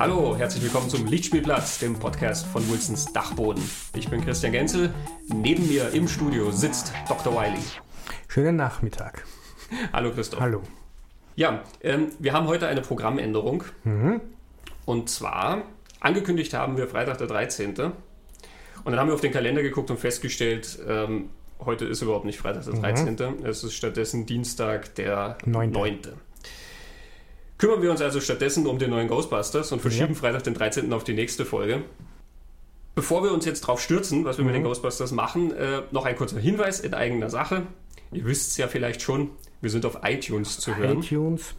Hallo, herzlich willkommen zum Lichtspielplatz, dem Podcast von Wilsons Dachboden. Ich bin Christian Genzel. Neben mir im Studio sitzt Dr. Wiley. Schönen Nachmittag. Hallo Christoph. Hallo. Ja, ähm, wir haben heute eine Programmänderung. Mhm. Und zwar, angekündigt haben wir Freitag der 13. Und dann haben wir auf den Kalender geguckt und festgestellt, ähm, heute ist überhaupt nicht Freitag der 13. Es ist stattdessen Dienstag der Neunte. 9. Kümmern wir uns also stattdessen um den neuen Ghostbusters und verschieben Ja. Freitag den 13. auf die nächste Folge. Bevor wir uns jetzt drauf stürzen, was wir mit den Ghostbusters machen, äh, noch ein kurzer Hinweis in eigener Sache. Ihr wisst es ja vielleicht schon, wir sind auf iTunes zu hören. iTunes.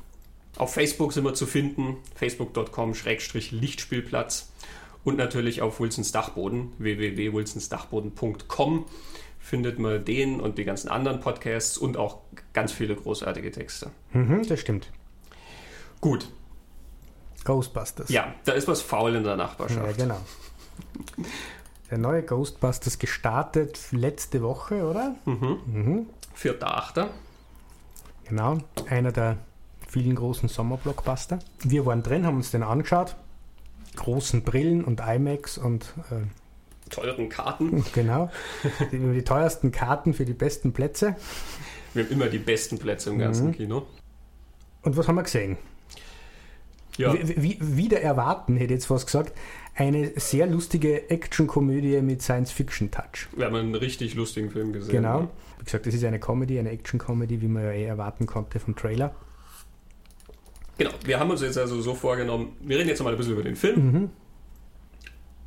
Auf Facebook sind wir zu finden, facebook.com-lichtspielplatz und natürlich auf Wilsons Dachboden, www.wilsonsdachboden.com findet man den und die ganzen anderen Podcasts und auch ganz viele großartige Texte. Mhm, das stimmt. Gut, Ghostbusters. ja, da ist was faul in der Ja, Nachbarschaft. genau. Der neue Ghostbusters gestartet letzte Woche, oder? Vierter, Achter. Genau. Einer der vielen großen Sommerblockbuster. Wir waren drin, haben uns den angeschaut. Großen Brillen und IMAX und äh, Teuren Karten. genau. Die, die teuersten Karten für die besten Plätze. Wir haben immer die besten Plätze im ganzen Kino. Und was haben wir gesehen? Ja, Wie, wie, wieder erwarten, hätte ich jetzt fast gesagt. Eine sehr lustige Actionkomödie mit Science-Fiction-Touch. wir haben einen richtig lustigen Film gesehen. Genau. Wie gesagt, das ist eine Comedy, eine Action-Comedy, wie man ja eh erwarten konnte vom Trailer. Genau, wir haben uns jetzt also so vorgenommen, wir reden jetzt mal ein bisschen über den Film.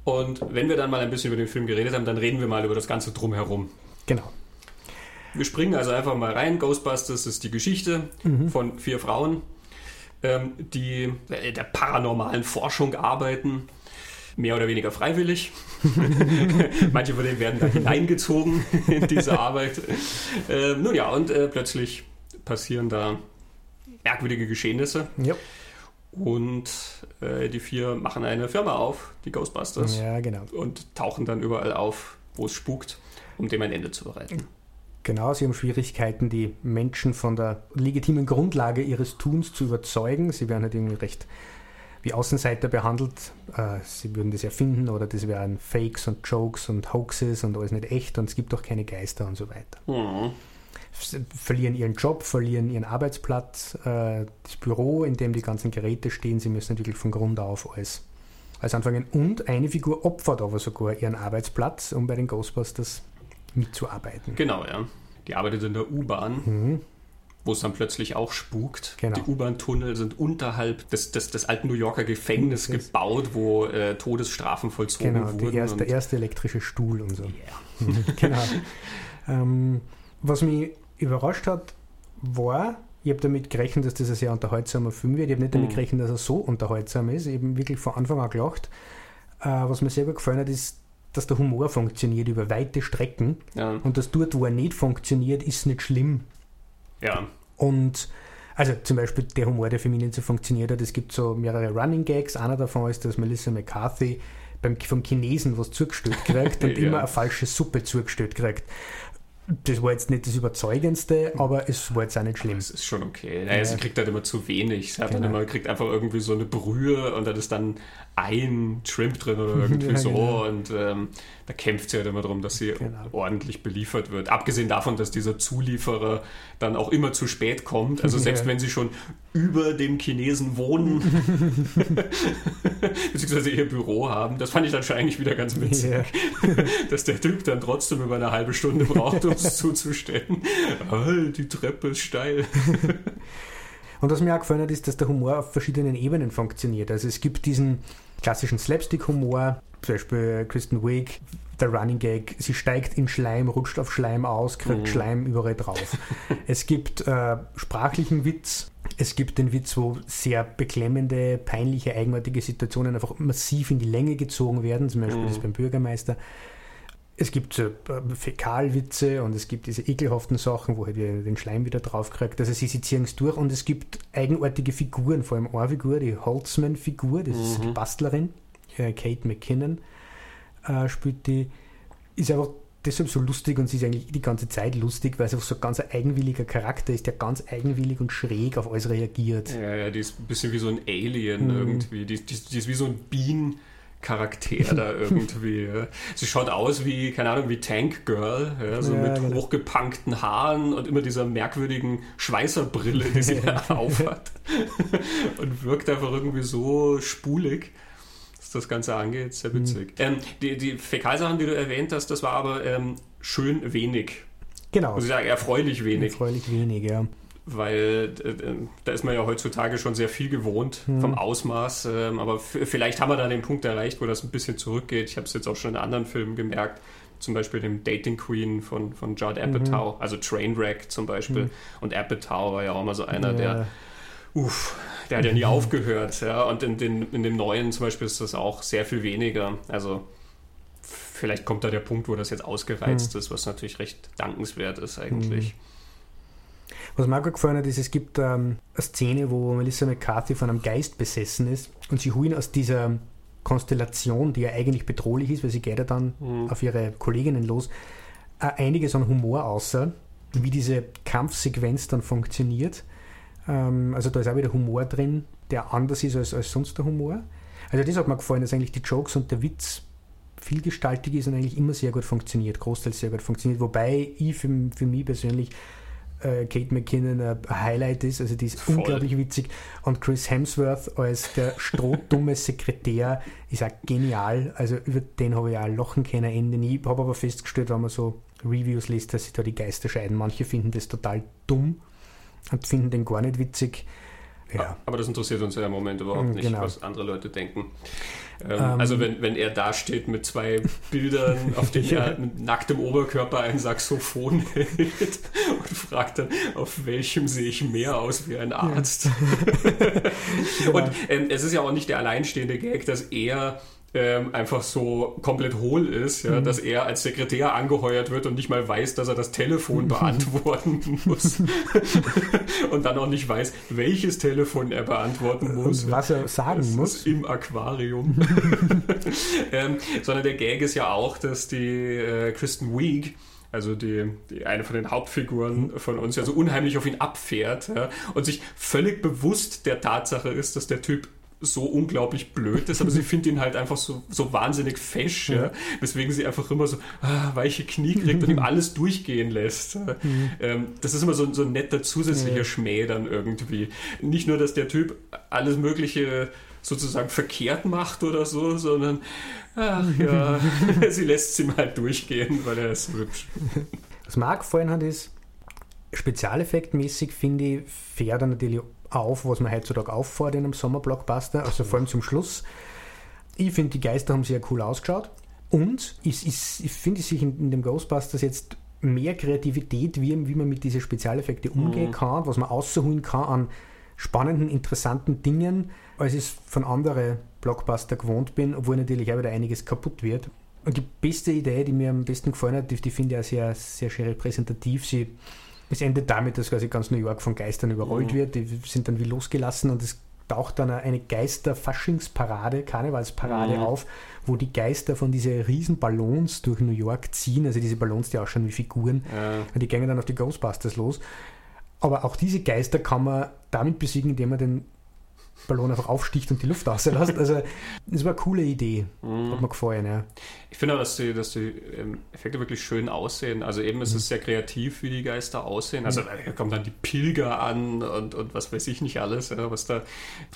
Und wenn wir dann mal ein bisschen über den Film geredet haben, dann reden wir mal über das Ganze drumherum. Genau. Wir springen also einfach mal rein. Ghostbusters ist die Geschichte von vier Frauen, ähm, die äh, der paranormalen Forschung arbeiten. Mehr oder weniger freiwillig. Manche von denen werden da hineingezogen in diese Arbeit. Ähm, nun ja, und äh, plötzlich passieren da merkwürdige Geschehnisse. Ja, Und äh, die vier machen eine Firma auf, die Ghostbusters, ja genau. und tauchen dann überall auf, wo es spukt, um dem ein Ende zu bereiten. Genau, sie haben Schwierigkeiten, die Menschen von der legitimen Grundlage ihres Tuns zu überzeugen. Sie werden halt irgendwie recht wie Außenseiter behandelt. Äh, sie würden das erfinden oder das wären Fakes und Jokes und Hoaxes und alles nicht echt und es gibt auch keine Geister und so weiter. Mhm. Sie verlieren ihren Job, verlieren ihren Arbeitsplatz, äh, das Büro, in dem die ganzen Geräte stehen. Sie müssen wirklich von Grund auf alles, alles anfangen. Und eine Figur opfert aber sogar ihren Arbeitsplatz, um bei den Ghostbusters mitzuarbeiten. Genau, ja. Die arbeitet in der U-Bahn, wo es dann plötzlich auch spukt. Genau. Die U-Bahn-Tunnel sind unterhalb des, des, des alten New Yorker Gefängnisses gebaut, wo äh, Todesstrafen vollzogen Genau, wurden. erste, der erste elektrische Stuhl und so. Ja. genau. ähm, was mich überrascht hat, war, ich habe damit gerechnet, dass das ein sehr unterhaltsamer Film wird. Ich habe nicht damit Mhm. gerechnet, dass er so unterhaltsam ist. Ich habe wirklich von Anfang an gelacht. Äh, was mir sehr gut gefallen hat, ist, dass der Humor funktioniert über weite Strecken. Ja. Und das dort, wo er nicht funktioniert, ist nicht schlimm. ja. Und also zum Beispiel der Humor, der für mich nicht so funktioniert hat. Es gibt so mehrere Running Gags. Einer davon ist, dass Melissa McCarthy beim, vom Chinesen was zugestellt kriegt und Ja. immer eine falsche Suppe zugestellt kriegt. Das war jetzt nicht das Überzeugendste, aber es war jetzt auch nicht schlimm. Das ist schon okay. Naja, Ja. Sie kriegt halt immer zu wenig. Sie hat dann Genau. immer, kriegt einfach irgendwie so eine Brühe und dann ist dann ein Shrimp drin oder irgendwie Ja, so. genau. Und ähm, da kämpft sie halt immer darum, dass sie Genau. ordentlich beliefert wird. Abgesehen davon, dass dieser Zulieferer dann auch immer zu spät kommt. Also selbst Ja. wenn sie schon über dem Chinesen wohnen, beziehungsweise ihr Büro haben, das fand ich dann schon eigentlich wieder ganz witzig. Ja. Dass der Typ dann trotzdem über eine halbe Stunde braucht, um es zuzustellen. Ah, die Treppe ist steil. Und was mir auch gefallen hat, ist, dass der Humor auf verschiedenen Ebenen funktioniert. Also es gibt diesen klassischen Slapstick-Humor, zum Beispiel Kristen Wiig, der Running Gag, sie steigt in Schleim, rutscht auf Schleim aus, kriegt Mhm. Schleim überall drauf. es gibt äh, sprachlichen Witz, es gibt den Witz, wo sehr beklemmende, peinliche, eigenartige Situationen einfach massiv in die Länge gezogen werden, zum Beispiel Mhm. das beim Bürgermeister. Es gibt so äh, Fäkalwitze und es gibt diese ekelhaften Sachen, wo halt den Schleim wieder draufkriegt. Also sie, sie ziehen es durch und es gibt eigenartige Figuren, vor allem eine Figur, die Holzman-Figur, das ist die Mhm. Bastlerin, äh, Kate McKinnon äh, spielt die, ist einfach deshalb so lustig und sie ist eigentlich die ganze Zeit lustig, weil sie auch so ganz ein eigenwilliger Charakter ist, der ganz eigenwillig und schräg auf alles reagiert. Ja, ja, die ist ein bisschen wie so ein Alien mhm. irgendwie. Die, die, die, ist wie so ein Bienen. Charakter da irgendwie. Sie schaut aus wie, keine Ahnung, wie Tank Girl, ja, so ja, mit genau. hochgepunkten Haaren und immer dieser merkwürdigen Schweißerbrille, die sie aufhat. und wirkt einfach irgendwie so spulig das Ganze angeht. Sehr witzig. Mhm. Ähm, die, die Fäkalsachen, die du erwähnt hast, das war aber ähm, schön wenig. Genau. Muss ich sagen, erfreulich wenig. Erfreulich wenig, ja. Weil äh, da ist man ja heutzutage schon sehr viel gewohnt mhm. vom Ausmaß. Ähm, aber vielleicht haben wir da den Punkt erreicht, wo das ein bisschen zurückgeht. Ich habe es jetzt auch schon in anderen Filmen gemerkt zum Beispiel dem Dating Queen von, von Judd Apatow, mhm. also Trainwreck zum Beispiel. Mhm. Und Apatow war ja auch mal so einer, ja. der uff, der hat ja nie aufgehört. Ja? Und in, den, in dem neuen zum Beispiel ist das auch sehr viel weniger. Also vielleicht kommt da der Punkt, wo das jetzt ausgereizt hm. ist, was natürlich recht dankenswert ist eigentlich. Hm. Was mir auch gefallen hat, ist, es gibt ähm, eine Szene, wo Melissa McCarthy von einem Geist besessen ist und sie holen aus dieser Konstellation, die ja eigentlich bedrohlich ist, weil sie geht ja dann mhm. auf ihre Kolleginnen los, äh, einiges an Humor außer, wie diese Kampfsequenz dann funktioniert. Ähm, also da ist auch wieder Humor drin, der anders ist als, als sonst der Humor. Also das hat mir gefallen, dass eigentlich die Jokes und der Witz vielgestaltig ist und eigentlich immer sehr gut funktioniert, großteils sehr gut funktioniert. Wobei ich für, für mich persönlich äh, Kate McKinnon ein Highlight ist, also die ist Voll. unglaublich witzig. Und Chris Hemsworth als der strohdumme Sekretär ist auch genial. Also über den habe ich auch lachen können, Ende nie. Ich habe aber festgestellt, wenn man so Reviews liest, dass sich da die Geister scheiden. Manche finden das total dumm und finden den gar nicht witzig. Ja. Aber das interessiert uns ja im Moment überhaupt mm, nicht, genau. was andere Leute denken. Ähm, ähm, also wenn, wenn er da steht mit zwei Bildern, auf denen er mit nacktem Oberkörper ein Saxophon hält und fragt dann, auf welchem sehe ich mehr aus wie ein Arzt. Ja. und ähm, es ist ja auch nicht der alleinstehende Gag, dass er ähm, einfach so komplett hohl ist, ja, mhm. dass er als Sekretär angeheuert wird und nicht mal weiß, dass er das Telefon beantworten muss. und dann auch nicht weiß, welches Telefon er beantworten muss. Und was er sagen das muss. Im Aquarium. ähm, sondern der Gag ist ja auch, dass die äh, Kristen Wiig also die, die, eine von den Hauptfiguren von uns ja so unheimlich auf ihn abfährt ja, und sich völlig bewusst der Tatsache ist, dass der Typ so unglaublich blöd ist, aber sie findet ihn halt einfach so, so wahnsinnig fesch, ja. weswegen sie einfach immer so ah, weiche Knie kriegt und ihm alles durchgehen lässt. Mhm. Ähm, das ist immer so, so ein netter zusätzlicher ja. Schmäh dann irgendwie. Nicht nur, dass der Typ alles Mögliche sozusagen verkehrt macht oder so, sondern ach ja, sie lässt es ihm halt durchgehen, weil er ist hübsch. Was Marc vorhin hat, ist, spezialeffektmäßig finde ich, fährt er natürlich auf, was man heutzutage auffordert in einem Sommerblockbuster, also vor allem zum Schluss. Ich finde, die Geister haben sehr cool ausgeschaut. Und ich, ich, ich finde sich in, in, dem Ghostbusters jetzt mehr Kreativität, wie, wie man mit diesen Spezialeffekten umgehen mhm. kann, was man ausholen kann an spannenden, interessanten Dingen, als ich es von anderen Blockbuster gewohnt bin, obwohl natürlich auch wieder einiges kaputt wird. Und die beste Idee, die mir am besten gefallen hat, die, die finde ich auch sehr, sehr schön repräsentativ. Sie es endet damit, dass quasi ganz New York von Geistern überrollt mhm. wird. Die sind dann wie losgelassen und es taucht dann eine Geister-Faschingsparade, Karnevalsparade mhm. auf, wo die Geister von diesen riesen Ballons durch New York ziehen. Also diese Ballons, die ausschauen wie Figuren. Ja. Und die gehen dann auf die Ghostbusters los. Aber auch diese Geister kann man damit besiegen, indem man den Ballon einfach aufsticht und die Luft rauslässt. Also, das war eine coole Idee. Mhm. Hat mir gefallen, ja. Ich finde auch, dass die, dass die ähm, Effekte wirklich schön aussehen. Also, eben ist mhm. es sehr kreativ, wie die Geister aussehen. Also, da kommen dann die Pilger an und, und was weiß ich nicht alles, ja, was da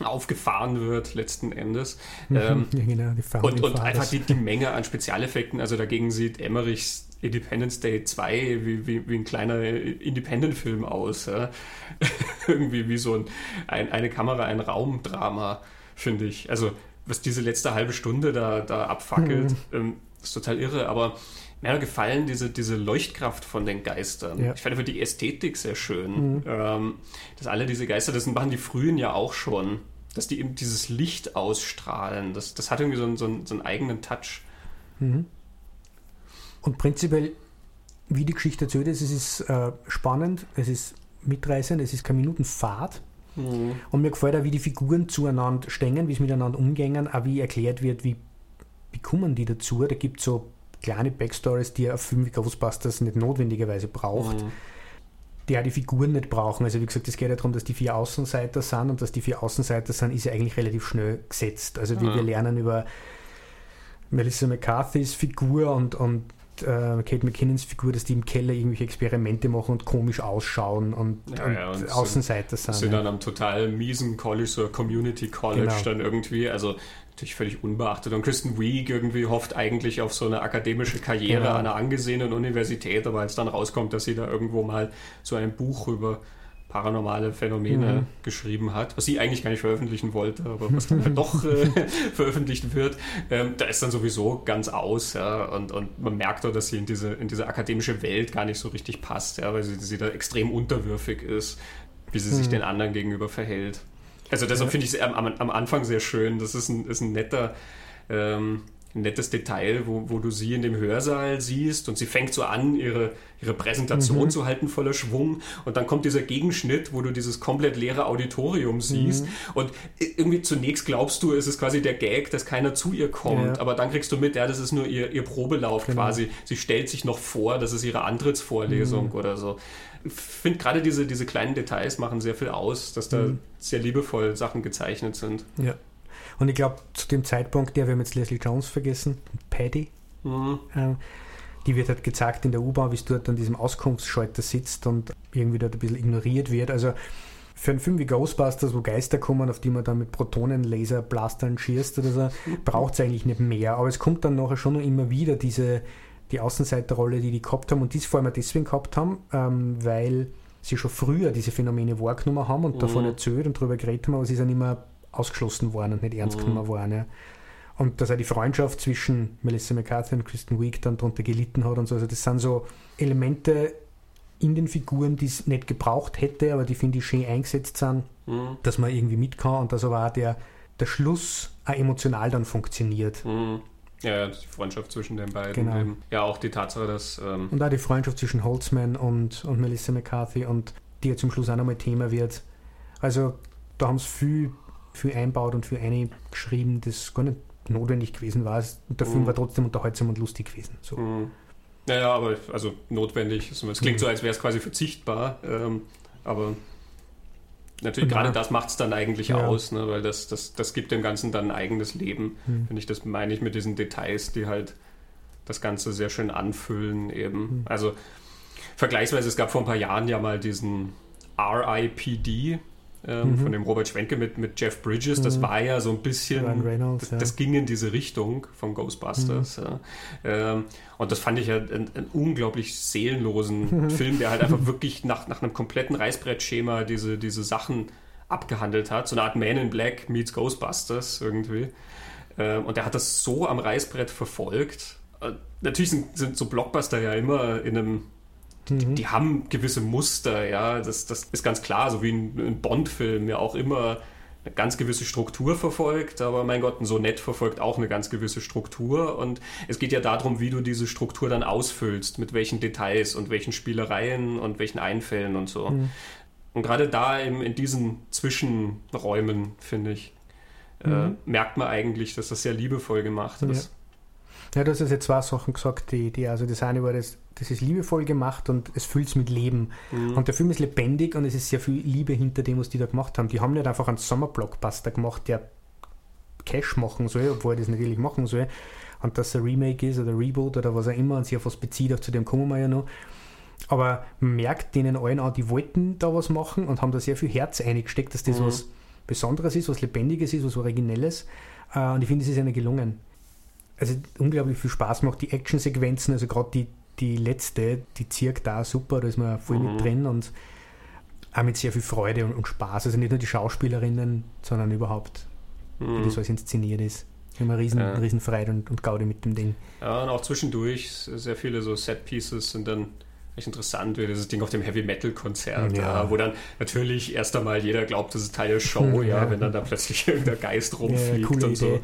aufgefahren wird, letzten Endes. Ähm, ja, genau, die und, und einfach die, die Menge an Spezialeffekten. Also, dagegen sieht Emmerichs Independence Day 2 wie, wie, wie ein kleiner Independent-Film aus. Ja? Irgendwie wie so ein, ein, eine Kamera, ein Raumdrama, finde ich. Also, was diese letzte halbe Stunde da, da abfackelt, mhm. ähm, ist total irre, aber mir hat gefallen diese, diese Leuchtkraft von den Geistern. Ja. Ich fand einfach die Ästhetik sehr schön. Mhm. Ähm, dass alle diese Geister, das machen die frühen ja auch schon, dass die eben dieses Licht ausstrahlen. Das, das hat irgendwie so einen, so einen, so einen eigenen Touch. Mhm. Und prinzipiell, wie die Geschichte erzählt ist, es ist äh, spannend, es ist mitreißend, es ist keine Minutenfahrt. Mhm. Und mir gefällt auch, wie die Figuren zueinander stehen, wie es miteinander umgehen, auch wie erklärt wird, wie, wie kommen die dazu. Da gibt es so kleine Backstories, die ein Film wie Ghostbusters nicht notwendigerweise braucht. Mhm die auch die Figuren nicht brauchen. Also wie gesagt, es geht ja darum, dass die vier Außenseiter sind und dass die vier Außenseiter sind, ist ja eigentlich relativ schnell gesetzt. Also wie ja. wir lernen über Melissa McCarthy's Figur und, und äh, Kate McKinnons Figur, dass die im Keller irgendwelche Experimente machen und komisch ausschauen und, ja, und, ja, und Außenseiter sind. Sind dann am total miesen College, so Community College genau. dann irgendwie. Also natürlich völlig unbeachtet. Und Kristen Wiig irgendwie hofft eigentlich auf so eine akademische Karriere genau. an einer angesehenen Universität, aber als dann rauskommt, dass sie da irgendwo mal so ein Buch über paranormale Phänomene mhm. geschrieben hat, was sie eigentlich gar nicht veröffentlichen wollte, aber was dann halt doch äh, veröffentlicht wird, ähm, da ist dann sowieso ganz aus, ja, und, und man merkt auch, dass sie in diese, in diese akademische Welt gar nicht so richtig passt, ja, weil sie, sie da extrem unterwürfig ist, wie sie mhm. sich den anderen gegenüber verhält. Also deshalb ja. finde ich es am, am, Anfang sehr schön. Das ist ein, ist ein netter, ähm, ein nettes Detail, wo, wo du sie in dem Hörsaal siehst und sie fängt so an, ihre, ihre Präsentation mhm. zu halten voller Schwung und dann kommt dieser Gegenschnitt, wo du dieses komplett leere Auditorium siehst mhm. und irgendwie zunächst glaubst du, es ist quasi der Gag, dass keiner zu ihr kommt, ja. aber dann kriegst du mit, ja, das ist nur ihr, ihr Probelauf genau. quasi. Sie stellt sich noch vor, das ist ihre Antrittsvorlesung mhm. oder so finde gerade diese, diese kleinen Details machen sehr viel aus, dass da mhm. sehr liebevoll Sachen gezeichnet sind. Ja. Und ich glaube, zu dem Zeitpunkt, der wir haben jetzt Leslie Jones vergessen, Paddy, mhm. äh, die wird halt gezeigt in der U-Bahn, wie es dort an diesem Auskunftsschalter sitzt und irgendwie dort ein bisschen ignoriert wird. Also für einen Film wie Ghostbusters, wo Geister kommen, auf die man dann mit Protonenlaser blastern schießt oder so, mhm. braucht es eigentlich nicht mehr. Aber es kommt dann nachher schon immer wieder diese die Außenseiterrolle, die die gehabt haben und die vor allem deswegen gehabt haben, ähm, weil sie schon früher diese Phänomene wahrgenommen haben und mhm. davon erzählt und darüber geredet haben, aber sie sind immer ausgeschlossen worden und nicht ernst mhm. genommen worden. Ja. Und dass auch die Freundschaft zwischen Melissa McCarthy und Kristen Wiig dann darunter gelitten hat und so. Also das sind so Elemente in den Figuren, die es nicht gebraucht hätte, aber die finde ich schön eingesetzt sind, mhm. dass man irgendwie mit kann und dass aber auch der, der Schluss auch emotional dann funktioniert. Mhm. Ja, die Freundschaft zwischen den beiden. Genau. Eben. Ja, auch die Tatsache, dass. Ähm und auch die Freundschaft zwischen Holtzman und, und Melissa McCarthy und die ja zum Schluss auch nochmal Thema wird. Also da haben sie viel, viel einbaut und viel eingeschrieben, das gar nicht notwendig gewesen war. Der mhm. Film war trotzdem unterhaltsam und lustig gewesen. So. Mhm. Naja, aber also notwendig. Es klingt mhm. so, als wäre es quasi verzichtbar. Ähm, aber Natürlich, gerade das macht es dann eigentlich ja. aus, ne? weil das, das, das gibt dem Ganzen dann ein eigenes Leben. Hm. Finde ich, das meine ich mit diesen Details, die halt das Ganze sehr schön anfüllen eben. Hm. Also vergleichsweise, es gab vor ein paar Jahren ja mal diesen RIPD, ähm, mhm. von dem Robert Schwenke mit, mit Jeff Bridges. Das mhm. war ja so ein bisschen, Reynolds, das, das, ging in diese Richtung von Ghostbusters. Mhm. Ja. Ähm, und das fand ich ja einen, einen unglaublich seelenlosen Film, der halt einfach wirklich nach, nach einem kompletten Reißbrettschema diese, diese Sachen abgehandelt hat. So eine Art Man in Black meets Ghostbusters irgendwie. Ähm, und der hat das so am Reißbrett verfolgt. Äh, natürlich sind, sind so Blockbuster ja immer in einem die, die, haben gewisse Muster, ja, das, das ist ganz klar, so wie ein, ein Bond-Film ja auch immer eine ganz gewisse Struktur verfolgt, aber mein Gott, ein Sonett verfolgt auch eine ganz gewisse Struktur und es geht ja darum, wie du diese Struktur dann ausfüllst, mit welchen Details und welchen Spielereien und welchen Einfällen und so. Mhm. Und gerade da eben in diesen Zwischenräumen, finde ich, äh, mhm. äh, merkt man eigentlich, dass das sehr liebevoll gemacht ist. Ja. Ja, du hast jetzt zwei Sachen gesagt, die, die also das eine war, das, das ist liebevoll gemacht und es füllt es mit Leben. Mhm. Und der Film ist lebendig und es ist sehr viel Liebe hinter dem, was die da gemacht haben. Die haben nicht einfach einen Sommerblockbuster gemacht, der Cash machen soll, obwohl er das natürlich machen soll. Und dass ein Remake ist oder Reboot oder was auch immer und sich auf was bezieht, auch zu dem kommen wir ja noch. Aber man merkt denen allen an, die wollten da was machen und haben da sehr viel Herz eingesteckt, dass das mhm. was Besonderes ist, was Lebendiges ist, was Originelles. Äh, und ich finde, es ist ihnen gelungen also unglaublich viel Spaß macht. Die Actionsequenzen, also gerade die, die letzte, die zirkt da super, da ist man voll mhm. mit drin und auch mit sehr viel Freude und, und, Spaß. Also nicht nur die Schauspielerinnen, sondern überhaupt, mhm. wie das alles inszeniert ist. Eine riesen, ja. riesen Freude und, und Gaude mit dem Ding. Ja, und auch zwischendurch sehr viele so Set-Pieces sind dann echt interessant, wie dieses Ding auf dem Heavy Metal Konzert, ja. ja. wo dann natürlich erst einmal jeder glaubt, das ist Teil der Show, ja, ja wenn dann da plötzlich irgendein Geist rumfliegt und so.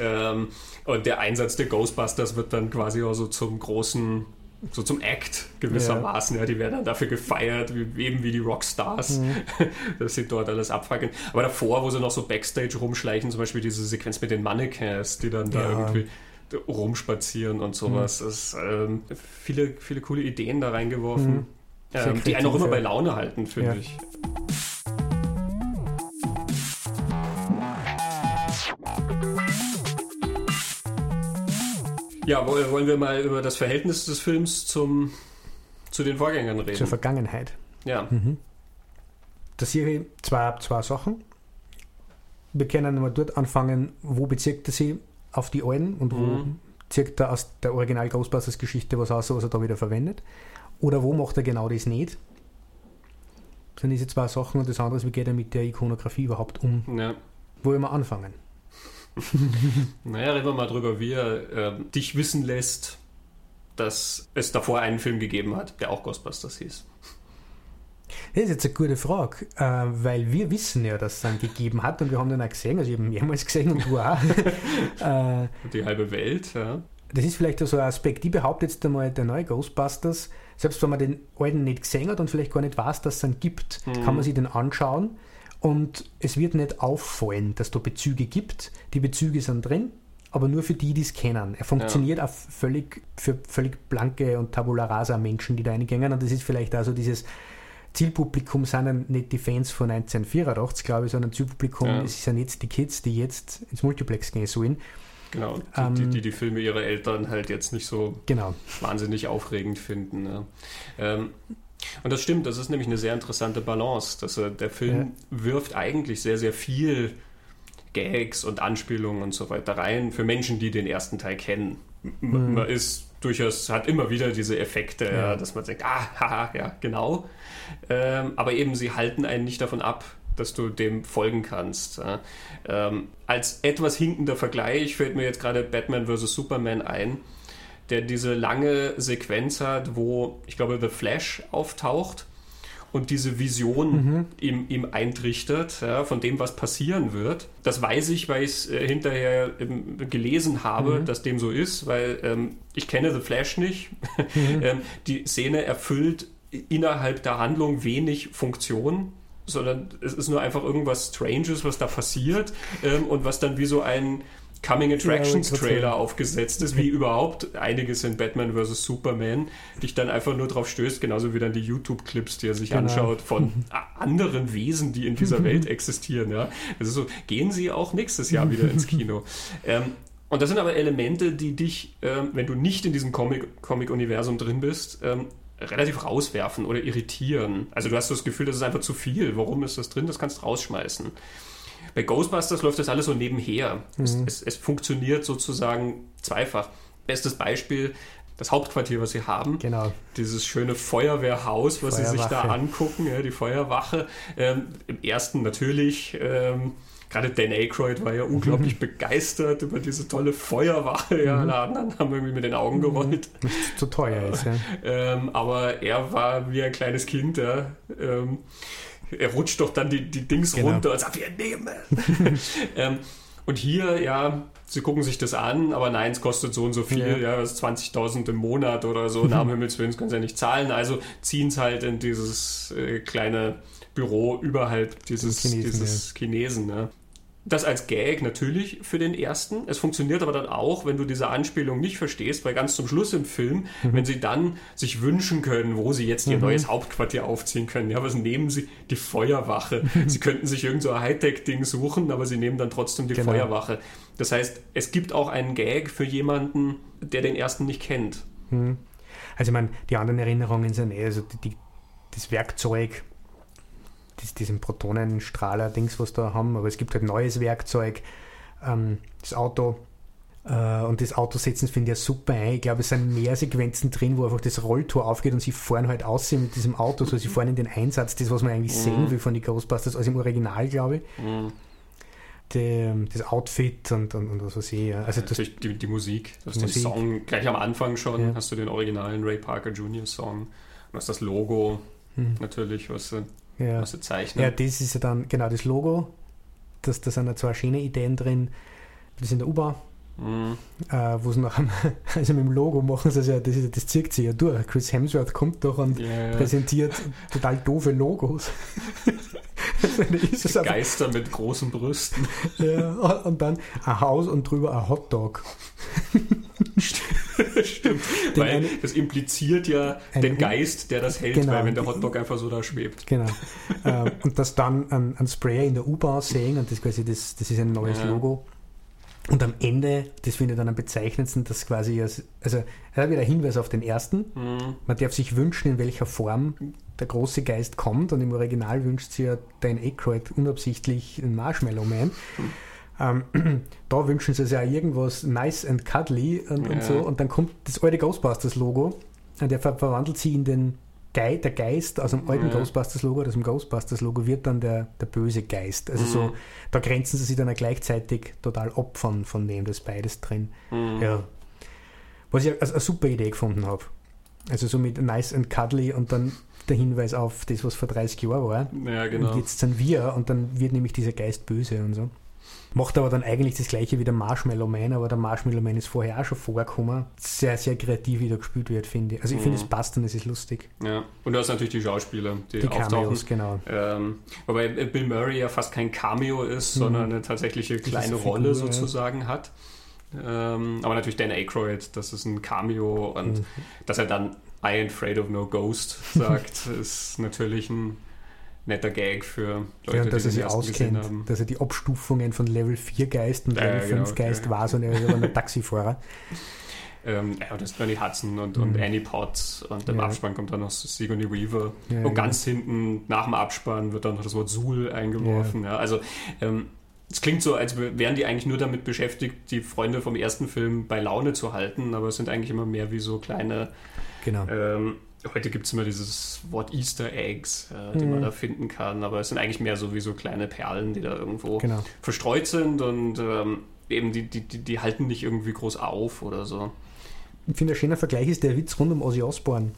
Ähm, und der Einsatz der Ghostbusters wird dann quasi auch so zum großen so zum Act gewissermaßen. Ja. ja. die werden dann dafür gefeiert, wie, eben wie die Rockstars, mhm. dass sie dort alles abfackeln. Aber davor, wo sie noch so Backstage rumschleichen, zum Beispiel diese Sequenz mit den Mannequins, die dann da irgendwie rumspazieren und sowas. Mhm. Es ähm, viele, viele coole Ideen da reingeworfen, mhm. ähm, die einen auch immer bei Laune halten, finde ja. ich. Ja, wollen wir mal über das Verhältnis des Films zum, zu den Vorgängern reden? Zur Vergangenheit. Ja. Mhm. Da sehe ich zwei, zwei Sachen. Wir können mal dort anfangen, wo bezirkt er sie auf die alten und wo mhm. zirkt er aus der Original Ghostbusters Geschichte was aus, was er da wieder verwendet. Oder wo macht er genau das nicht? Das sind diese zwei Sachen und das andere ist, wie geht er mit der Ikonografie überhaupt um? Ja. Wo wir mal anfangen? naja, reden wir mal drüber, wie er äh, dich wissen lässt, dass es davor einen Film gegeben hat, der auch Ghostbusters hieß. Das ist jetzt eine gute Frage, äh, weil wir wissen ja, dass es einen gegeben hat und wir haben den auch gesehen, also ich habe ihn mehrmals gesehen und du auch. äh, Die halbe Welt, ja. Das ist vielleicht so ein Aspekt, ich behaupte jetzt einmal, der neue Ghostbusters, selbst wenn man den alten nicht gesehen hat und vielleicht gar nicht weiß, dass es einen gibt, mhm. kann man sich den anschauen und es wird nicht auffallen, dass da Bezüge gibt. Die Bezüge sind drin, aber nur für die, die es kennen. Er funktioniert ja. auch völlig für völlig blanke und tabula rasa Menschen, die da reingängen. Und das ist vielleicht also dieses Zielpublikum sind nicht die Fans von 1984, glaube ich, sondern Zielpublikum ja. ja nicht die Kids, die jetzt ins Multiplex gehen sollen. Genau, die, ähm, die, die, die Filme ihrer Eltern halt jetzt nicht so genau. wahnsinnig aufregend finden. Ne? Ähm, und das stimmt, das ist nämlich eine sehr interessante Balance. Dass, äh, der Film ja. wirft eigentlich sehr, sehr viel Gags und Anspielungen und so weiter rein für Menschen, die den ersten Teil kennen. Mhm. Man ist durchaus, hat immer wieder diese Effekte, ja. dass man denkt, ah, haha, ja, genau. Ähm, aber eben, sie halten einen nicht davon ab, dass du dem folgen kannst. Ja. Ähm, als etwas hinkender Vergleich fällt mir jetzt gerade Batman vs. Superman ein der diese lange Sequenz hat, wo ich glaube The Flash auftaucht und diese Vision mhm. ihm, ihm eintrichtert, ja, von dem, was passieren wird. Das weiß ich, weil ich es äh, hinterher ähm, gelesen habe, mhm. dass dem so ist, weil ähm, ich kenne The Flash nicht. Mhm. ähm, die Szene erfüllt innerhalb der Handlung wenig Funktion sondern es ist nur einfach irgendwas Stranges, was da passiert ähm, und was dann wie so ein Coming Attractions Trailer aufgesetzt ist, wie überhaupt einiges in Batman vs. Superman, dich dann einfach nur drauf stößt, genauso wie dann die YouTube-Clips, die er sich genau. anschaut von anderen Wesen, die in dieser Welt existieren. Ja. Also so, gehen sie auch nächstes Jahr wieder ins Kino. Ähm, und das sind aber Elemente, die dich, ähm, wenn du nicht in diesem Comic-Universum drin bist, ähm, relativ rauswerfen oder irritieren. Also du hast das Gefühl, das ist einfach zu viel. Warum ist das drin? Das kannst du rausschmeißen. Bei Ghostbusters läuft das alles so nebenher. Mhm. Es, es, es, funktioniert sozusagen zweifach. Bestes Beispiel, das Hauptquartier, was sie haben. Genau. Dieses schöne Feuerwehrhaus, was sie sich da angucken, ja, die Feuerwache. Ähm, Im ersten natürlich. Ähm, Gerade Dan Aykroyd war ja unglaublich mhm. begeistert über diese tolle Feuerwache. Ja, mhm. alle anderen haben irgendwie mit den Augen gerollt. Nicht zu teuer ist, ja. Ähm, aber er war wie ein kleines Kind, ja. Ähm, er rutscht doch dann die, die Dings genau. runter und sagt, wir nehmen. ähm, und hier, ja, sie gucken sich das an, aber nein, es kostet so und so viel, ja, ja das ist 20.000 im Monat oder so, Namen Himmels Willen, können sie ja nicht zahlen, also ziehen es halt in dieses äh, kleine Büro überhalb dieses Chinesen. Dieses ja. Chinesen ne? Das als Gag natürlich für den ersten. Es funktioniert aber dann auch, wenn du diese Anspielung nicht verstehst, weil ganz zum Schluss im Film, mhm. wenn sie dann sich wünschen können, wo sie jetzt ihr mhm. neues Hauptquartier aufziehen können, ja, was nehmen sie? Die Feuerwache. sie könnten sich irgend so ein Hightech-Ding suchen, aber sie nehmen dann trotzdem die genau. Feuerwache. Das heißt, es gibt auch einen Gag für jemanden, der den ersten nicht kennt. Mhm. Also ich meine, die anderen Erinnerungen sind eh, also die, die, das Werkzeug, diesen Protonenstrahler-Dings, was da haben, aber es gibt halt neues Werkzeug, ähm, das Auto. Äh, und das Auto setzen finde ich ja super ein. Ich glaube, es sind mehr Sequenzen drin, wo einfach das Rolltor aufgeht und sie fahren halt aussehen mit diesem Auto, so sie fahren in den Einsatz, das, was man eigentlich mhm. sehen will von den Ghostbusters, als im Original, glaube ich. Mhm. Die, das Outfit und, und, und was weiß ich. Also das, die, die Musik. Du hast Musik. den Song gleich am Anfang schon, ja. hast du den originalen Ray Parker Jr. Song. Du hast das Logo mhm. natürlich, was ja. was sie zeichnen. Ja, das ist ja dann genau das Logo. Das, da sind ja zwei schöne Ideen drin. Das in der U-Bahn. Mhm. Äh, wo sie nachher, also mit dem Logo machen sie es ja, das, ist, das zieht sich ja durch. Chris Hemsworth kommt doch und yeah. präsentiert total doofe Logos. Geister mit großen Brüsten. ja, und dann ein Haus und drüber ein Hotdog. Stimmt, Den weil eine- das impliziert ja den Geist, der das hält, Genau. weil wenn der Hotdog einfach so da schwebt. Genau. ähm, und das dann ein, ein Sprayer in der U-Bahn sehen und das quasi das, das ist ein neues Ja. Logo. Und am Ende, das finde ich dann am bezeichnendsten, dass quasi, als- also hat wieder Hinweis auf den ersten. Mhm. Man darf sich wünschen, in welcher Form der große Geist kommt und im Original wünscht sich ja Dan Aykroyd unabsichtlich einen Marshmallow Man. Ähm, da wünschen sie sich ja irgendwas nice and cuddly und, und Ja. so und dann kommt das alte Ghostbusters-Logo und der ver verwandelt sich in den Ge der Geist aus dem alten Ja. Ghostbusters-Logo, aus dem Ghostbusters-Logo wird dann der, der böse Geist. Also so, Mhm. da grenzen sie sich dann auch gleichzeitig total ab von, von dem, das beides drin. Mhm. Ja. Was ich als eine super Idee gefunden habe. Also so mit nice and cuddly und dann der Hinweis auf das, was vor 30 Jahren war. Ja, genau. Und jetzt sind wir und dann wird nämlich dieser Geist böse und so. Macht aber dann eigentlich das gleiche wie der Marshmallow Man, aber der Marshmallow Man ist vorher auch schon vorgekommen. Sehr, sehr kreativ, wie da gespielt wird, finde ich. Also ich finde, Mhm. es passt und es ist lustig. Ja. Und du hast natürlich die Schauspieler, die, Die auftauchen. Cameos, genau. Ähm, wobei Bill Murray ja fast kein Cameo ist, Mhm. sondern eine tatsächliche ist kleine eine Figur, Rolle ja. sozusagen hat. Ähm, aber natürlich Dan Aykroyd, das ist ein Cameo und Mhm. dass er dann I ain't afraid of no ghost sagt, ist natürlich ein netter Gag für Leute, Ja, dass die er sich auskennt, dass er die Abstufungen von Level 4 Geist und Ja, Level genau, 5 Geist okay. weiß und er aber ein Taxifahrer. Ähm, ja, das ist Bernie Hudson und, und Mhm. Annie Potts und im Ja. Abspann kommt dann noch Sigourney Weaver. Ja, und ganz hinten nach dem Abspann wird dann noch das Wort Suhl eingeworfen. Ja. also ähm, es klingt so, als wären die eigentlich nur damit beschäftigt, die Freunde vom ersten Film bei Laune zu halten, aber es sind eigentlich immer mehr wie so kleine. Genau. Ähm, heute gibt es immer dieses Wort Easter Eggs, äh, die man Mhm. da finden kann, aber es sind eigentlich mehr so wie so kleine Perlen, die da irgendwo Genau. verstreut sind und ähm, eben die, die, die, die halten nicht irgendwie groß auf oder so. Ich finde, ein schöner Vergleich ist der Witz rund um Ozzy Osbourne.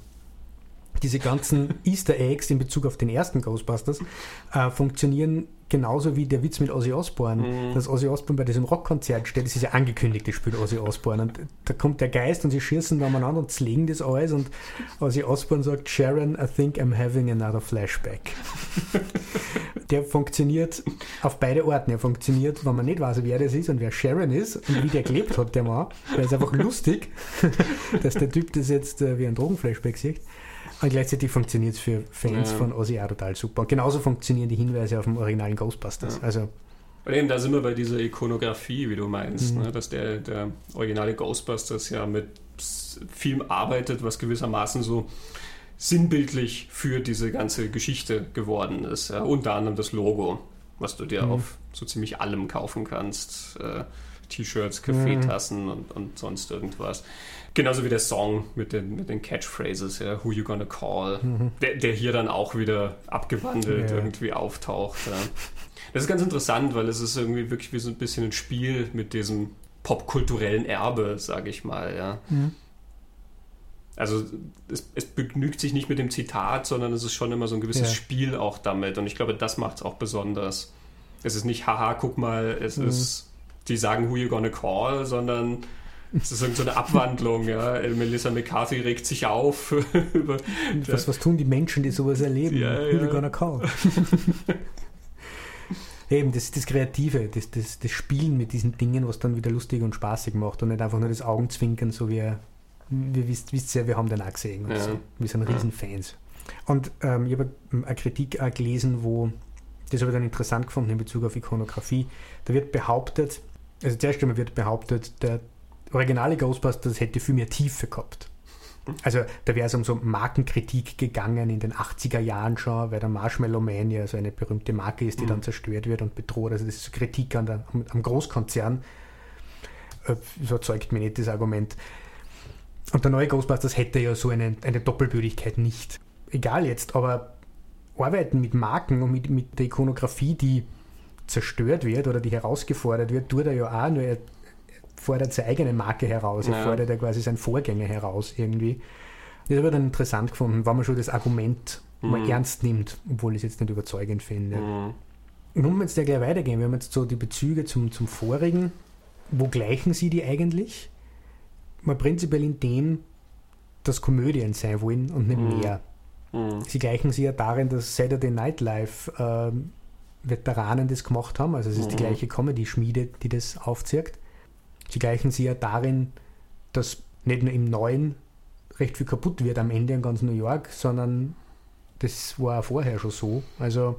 Diese ganzen Easter Eggs in Bezug auf den ersten Ghostbusters äh, funktionieren genauso wie der Witz mit Ozzy Osbourne. Mhm. Dass Ozzy Osbourne bei diesem Rockkonzert steht, das ist ja angekündigt, das spielt Ozzy Osbourne. Und da kommt der Geist und sie schießen umeinander und zlegen das alles und Ozzy Osbourne sagt, Sharon, I think I'm having another flashback. der funktioniert auf beide Orten. Er funktioniert, wenn man nicht weiß, wer das ist und wer Sharon ist und wie der gelebt hat, der Mann. Weil es einfach lustig, dass der Typ das jetzt äh, wie ein Drogenflashback sieht. Und gleichzeitig funktioniert es für Fans Ja. von Ozzy auch total super. Genauso funktionieren die Hinweise auf dem originalen Ghostbusters. Ja. Also, Und eben, da sind wir bei dieser Ikonografie, wie du meinst, Mhm. ne? dass der, der originale Ghostbusters ja mit Film arbeitet, was gewissermaßen so sinnbildlich für diese ganze Geschichte geworden ist. Ja? Unter anderem das Logo, was du dir Mhm. auf so ziemlich allem kaufen kannst. Äh, T-Shirts, Kaffeetassen und, und sonst irgendwas. Genauso wie der Song mit den, mit den Catchphrases, ja, Who You Gonna Call, der, der hier dann auch wieder abgewandelt Ja. irgendwie auftaucht. Ja. Das ist ganz interessant, weil es ist irgendwie wirklich wie so ein bisschen ein Spiel mit diesem popkulturellen Erbe, sage ich mal. Ja. Also es, es begnügt sich nicht mit dem Zitat, sondern es ist schon immer so ein gewisses Ja. Spiel auch damit. Und ich glaube, das macht es auch besonders. Es ist nicht, haha, guck mal, es Mhm. ist, die sagen, who you gonna call, sondern es ist so eine Abwandlung. Ja. Melissa McCarthy regt sich auf über was, was tun die Menschen, die sowas erleben? Ja, Who ja. gonna call? Eben, das ist das Kreative, das, das, das Spielen mit diesen Dingen, was dann wieder lustig und spaßig macht und nicht einfach nur das Augenzwinkern, so wie, wie wisst, wisst ihr, wir haben den auch gesehen. Ja. so. Wir sind Ja. Riesenfans. Und ähm, ich habe eine Kritik auch gelesen, wo, das habe ich dann interessant gefunden in Bezug auf Ikonografie, da wird behauptet, also zuerst einmal wird behauptet, der originale Ghostbusters hätte viel mehr Tiefe gehabt. Also da wäre es um so Markenkritik gegangen in den 80er Jahren schon, weil der Marshmallow Man ja so eine berühmte Marke ist, die Mhm. dann zerstört wird und bedroht. Also das ist so Kritik an der, am, Großkonzern. Äh, So erzeugt mir nicht das Argument. Und der neue Ghostbusters hätte ja so eine, eine Doppelbödigkeit nicht. Egal jetzt, aber arbeiten mit Marken und mit, mit der Ikonografie, die zerstört wird oder die herausgefordert wird, tut er ja auch, nur er fordert seine eigene Marke heraus, er Ja. fordert ja quasi seinen Vorgänger heraus irgendwie. Das habe ich dann interessant gefunden, wenn man schon das Argument mal Mhm. ernst nimmt, obwohl ich es jetzt nicht überzeugend finde. Mhm. Und um jetzt ja gleich weitergehen, wir haben jetzt so die Bezüge zum, zum vorigen, wo gleichen sie die eigentlich? Mal prinzipiell in dem, dass Komödien sein wollen und nicht Mhm. mehr. Mhm. Sie gleichen sie ja darin, dass Saturday Night Live ähm, Veteranen das gemacht haben. Also es ist die Mhm. gleiche Comedy-Schmiede, die das aufzirkt. Sie gleichen sie ja darin, dass nicht nur im Neuen recht viel kaputt wird am Ende in ganz New York, sondern das war vorher schon so. Also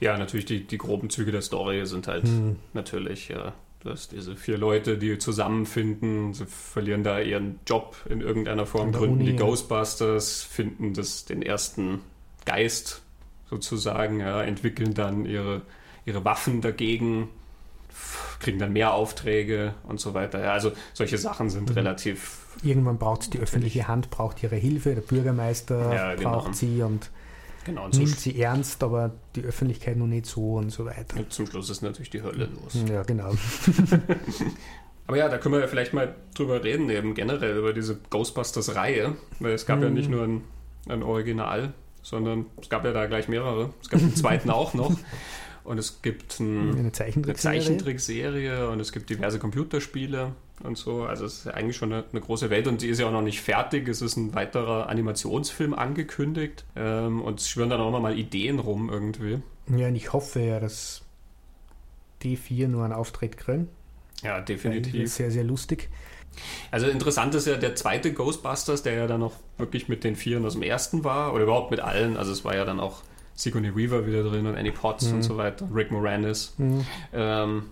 ja, natürlich die, die groben Züge der Story sind halt hm. natürlich, ja, du hast diese vier Leute, die zusammenfinden, sie verlieren da ihren Job in irgendeiner Form, gründen Uni, die ja. Ghostbusters, finden das, den ersten Geist sozusagen, ja, entwickeln dann ihre, ihre Waffen dagegen, kriegen dann mehr Aufträge und so weiter. Ja, also solche Sachen sind mhm. relativ. Irgendwann braucht die öffentliche Hand, braucht ihre Hilfe, der Bürgermeister ja, genau. braucht sie und genau, und nimmt sie ernst, aber die Öffentlichkeit noch nicht so und so weiter. Und zum Schluss ist natürlich die Hölle los. Ja, genau. aber ja, da können wir ja vielleicht mal drüber reden, eben generell über diese Ghostbusters-Reihe, weil es gab mhm. ja nicht nur ein, ein Original, sondern es gab ja da gleich mehrere. Es gab den zweiten auch noch. Und es gibt ein, eine Zeichentrickserie. Zeichentrickserie und es gibt diverse Computerspiele und so. Also es ist ja eigentlich schon eine, eine, große Welt und die ist ja auch noch nicht fertig. Es ist ein weiterer Animationsfilm angekündigt ähm, und es schwören dann auch mal Ideen rum irgendwie. Ja, und ich hoffe ja, dass die vier nur einen Auftritt kriegen. Ja, definitiv. Sehr, sehr lustig. Also interessant ist ja der zweite Ghostbusters, der ja dann noch wirklich mit den Vieren aus dem ersten war oder überhaupt mit allen. Also es war ja dann auch Sigourney Weaver wieder drin und Annie Potts mhm. und so weiter, Rick Moranis. Mhm. Ähm,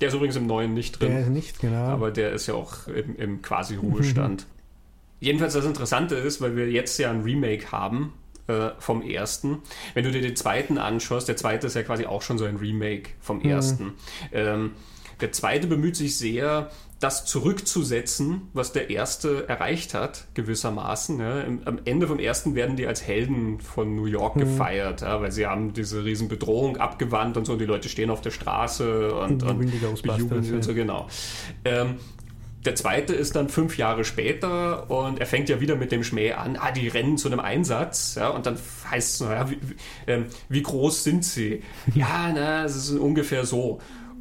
der ist übrigens im neuen nicht drin. Der ist nicht, genau. Aber der ist ja auch im, im quasi Ruhestand. Jedenfalls das Interessante ist, weil wir jetzt ja ein Remake haben äh, vom ersten. Wenn du dir den zweiten anschaust, der zweite ist ja quasi auch schon so ein Remake vom mhm. ersten. Ähm, der zweite bemüht sich sehr, das zurückzusetzen, was der erste erreicht hat, gewissermaßen. Ja. Am Ende vom ersten werden die als Helden von New York mhm. gefeiert, ja, weil sie haben diese riesen Bedrohung abgewandt und so und die Leute stehen auf der Straße und, und, und bejubeln sie und so, genau. Ähm, der zweite ist dann fünf Jahre später und er fängt ja wieder mit dem Schmäh an, ah, die rennen zu einem Einsatz, ja, und dann heißt es, naja, wie, wie, ähm, wie groß sind sie? ja, na, es ist ungefähr so.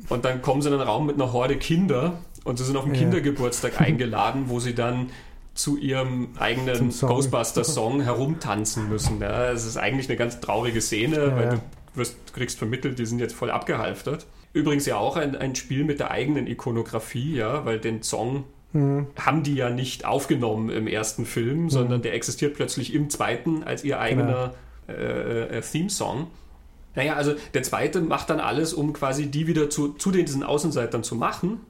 Und dann kommen sie in einen Raum mit einer Horde Kinder und sie sind auf einen ja. Kindergeburtstag eingeladen, wo sie dann zu ihrem eigenen Ghostbuster-Song herumtanzen müssen. Ja, es ist eigentlich eine ganz traurige Szene, ja, weil du, wirst, kriegst vermittelt, die sind jetzt voll abgehalftert. Übrigens ja auch ein, ein Spiel mit der eigenen Ikonografie, ja, weil den Song mhm. haben die ja nicht aufgenommen im ersten Film, mhm. sondern der existiert plötzlich im zweiten als ihr eigener genau. äh, äh, Theme-Song. Naja, also der zweite macht dann alles, um quasi die wieder zu, zu den, diesen Außenseitern zu machen.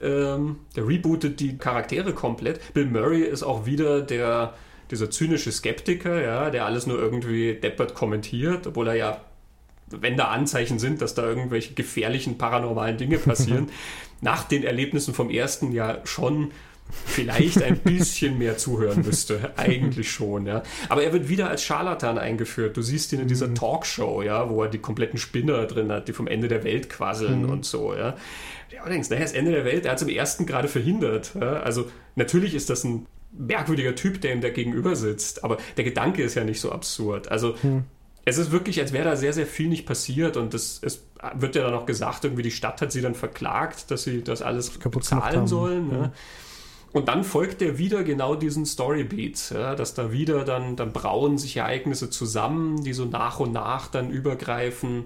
Ähm, der rebootet die Charaktere komplett. Bill Murray ist auch wieder der, dieser zynische Skeptiker, ja, der alles nur irgendwie deppert kommentiert, obwohl er ja, wenn da Anzeichen sind, dass da irgendwelche gefährlichen paranormalen Dinge passieren, nach den Erlebnissen vom ersten Jahr schon vielleicht ein bisschen mehr zuhören müsste. Eigentlich schon, ja. Aber er wird wieder als Scharlatan eingeführt. Du siehst ihn in dieser mhm. Talkshow, ja, wo er die kompletten Spinner drin hat, die vom Ende der Welt quasseln mhm. und so, ja. Ja, aber denkst, naja, das Ende der Welt, er hat es im ersten gerade verhindert. Ja? Also natürlich ist das ein merkwürdiger Typ, der ihm da gegenüber sitzt, aber der Gedanke ist ja nicht so absurd. Also mhm. es ist wirklich, als wäre da sehr, sehr viel nicht passiert und das, es wird ja dann auch gesagt, irgendwie die Stadt hat sie dann verklagt, dass sie das alles Kaputt bezahlen sollen. Ja. Und dann folgt er wieder genau diesen Storybeats, ja, dass da wieder dann, dann brauen sich Ereignisse zusammen, die so nach und nach dann übergreifen.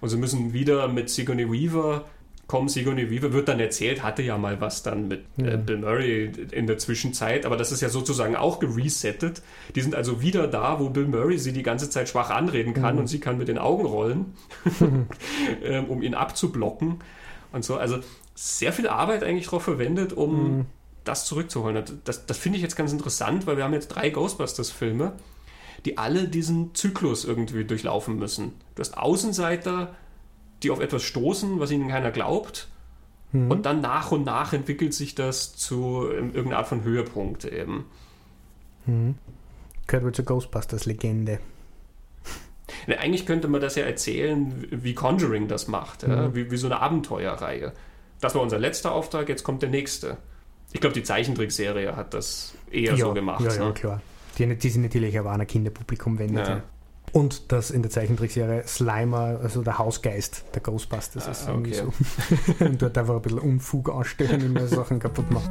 Und sie müssen wieder mit Sigourney Weaver kommen. Sigourney Weaver wird dann erzählt, hatte ja mal was dann mit äh, Bill Murray in der Zwischenzeit, aber das ist ja sozusagen auch geresettet. Die sind also wieder da, wo Bill Murray sie die ganze Zeit schwach anreden kann mhm. und sie kann mit den Augen rollen, ähm, um ihn abzublocken und so. Also sehr viel Arbeit eigentlich darauf verwendet, um mhm das zurückzuholen. Das, das finde ich jetzt ganz interessant, weil wir haben jetzt drei Ghostbusters-Filme, die alle diesen Zyklus irgendwie durchlaufen müssen. Du hast Außenseiter, die auf etwas stoßen, was ihnen keiner glaubt. Mhm. Und dann nach und nach entwickelt sich das zu ähm, irgendeiner Art von Höhepunkt eben. Mhm. Gehört zur Ghostbusters-Legende. eigentlich könnte man das ja erzählen, wie Conjuring das macht, mhm. ja? wie, wie so eine Abenteuerreihe. Das war unser letzter Auftrag, jetzt kommt der nächste. Ich glaube, die Zeichentrickserie hat das eher ja, so gemacht. Ja, ja, ne? klar. Die, die sind natürlich auch an ein Kinderpublikum wendet. Ja. Und dass in der Zeichentrickserie Slimer, also der Hausgeist der Ghostbusters ah, ist irgendwie okay. so. und dort einfach ein bisschen Unfug anstellen und Sachen kaputt macht.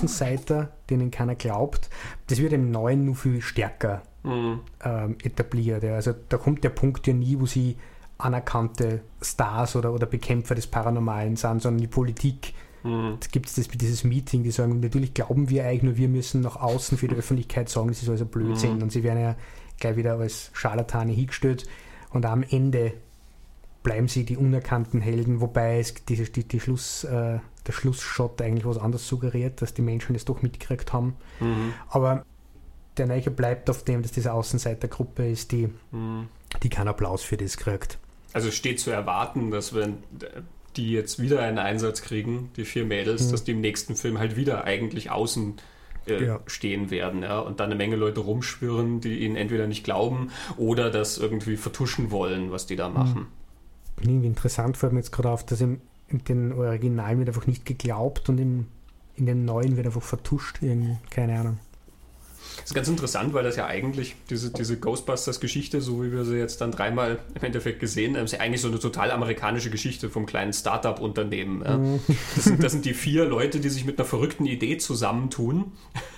Außenseiter, denen keiner glaubt, das wird im Neuen nur viel stärker mhm. ähm, etabliert. Ja. Also da kommt der Punkt ja nie, wo sie anerkannte Stars oder, oder Bekämpfer des Paranormalen sind, sondern die Politik. Mhm. gibt es dieses Meeting, die sagen, natürlich glauben wir eigentlich, nur wir müssen nach außen für die Öffentlichkeit sagen, das ist ein Blödsinn. Mhm. Und sie werden ja gleich wieder als Scharlatane hingestellt. Und am Ende bleiben sie die unerkannten Helden, wobei es diese, die, die Schluss, äh, der Schlussshot eigentlich was anderes suggeriert, dass die Menschen es doch mitgekriegt haben. Mhm. Aber der Neiche bleibt auf dem, dass diese Außenseitergruppe ist, die, mhm. die keinen Applaus für das kriegt. Also steht zu erwarten, dass wenn die jetzt wieder einen Einsatz kriegen, die vier Mädels, mhm. dass die im nächsten Film halt wieder eigentlich außen äh, ja. stehen werden ja, und dann eine Menge Leute rumschwirren, die ihnen entweder nicht glauben oder das irgendwie vertuschen wollen, was die da machen. Irgendwie interessant fällt mir jetzt gerade auf, dass im, in den Originalen wird einfach nicht geglaubt und im, in den neuen wird einfach vertuscht, irgendwie, keine Ahnung. Das ist ganz interessant, weil das ja eigentlich diese, diese Ghostbusters-Geschichte, so wie wir sie jetzt dann dreimal im Endeffekt gesehen haben, ist ja eigentlich so eine total amerikanische Geschichte vom kleinen Start-up-Unternehmen. Ja. Mhm. Das, sind, das sind die vier Leute, die sich mit einer verrückten Idee zusammentun,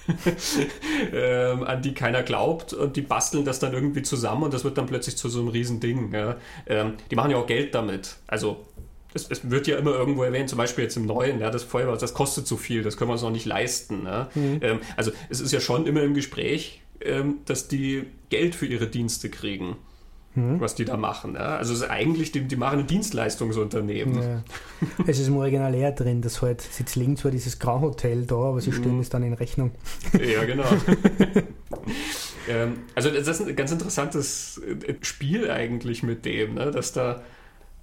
ähm, an die keiner glaubt und die basteln das dann irgendwie zusammen und das wird dann plötzlich zu so einem Riesending. Ja. Ähm, die machen ja auch Geld damit. Also es, es, wird ja immer irgendwo erwähnt, zum Beispiel jetzt im Neuen, ja, das Feuerwehr, das kostet zu viel, das können wir uns noch nicht leisten. Ja. Mhm. Ähm, also es ist ja schon immer im Gespräch, ähm, dass die Geld für ihre Dienste kriegen, mhm. was die da machen. Ja. Also es ist eigentlich, die, die machen ein Dienstleistungsunternehmen. Ja. es ist im Original eher drin, dass halt, sie legen zwar dieses Grauhotel da, aber sie stellen mhm. es dann in Rechnung. Ja, genau. ähm, also das ist ein ganz interessantes äh, Spiel eigentlich mit dem, ne, dass da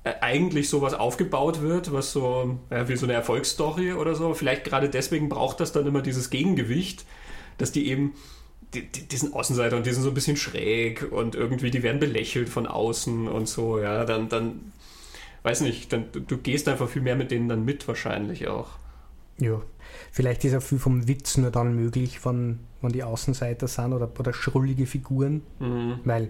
eigentlich sowas aufgebaut wird, was so ja, wie so eine Erfolgsstory oder so. Vielleicht gerade deswegen braucht das dann immer dieses Gegengewicht, dass die eben die, die, die sind Außenseiter und die sind so ein bisschen schräg und irgendwie die werden belächelt von außen und so, ja, dann, dann weiß nicht, dann du gehst einfach viel mehr mit denen dann mit wahrscheinlich auch. Ja, vielleicht ist auch viel vom Witz nur dann möglich, wenn, wenn die Außenseiter sind oder, oder schrullige Figuren, mhm. weil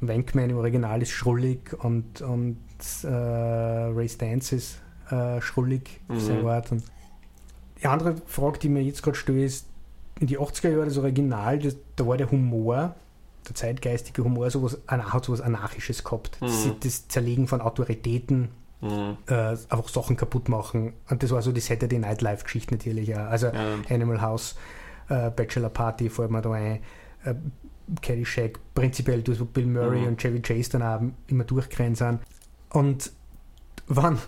Wankman im Original ist schrullig und, und äh, Ray Stance ist äh, schrullig mhm. sein Ort. Und die andere Frage, die mir jetzt gerade stelle, ist, in die 80er Jahre das Original, das, da war der Humor, der zeitgeistige Humor, sowas, hat sowas Anarchisches gehabt. Mhm. Das, das, Zerlegen von Autoritäten, mhm. äh, einfach Sachen kaputt machen. Und das war so die Saturday Night Live-Geschichte natürlich. Ja. Also ja. Animal House, äh, Bachelor Party fällt mir da ein. Äh, Caddyshack, prinzipiell, wo Bill Murray mhm. und Chevy Chase dann auch immer durchgerannt sind. Und waren,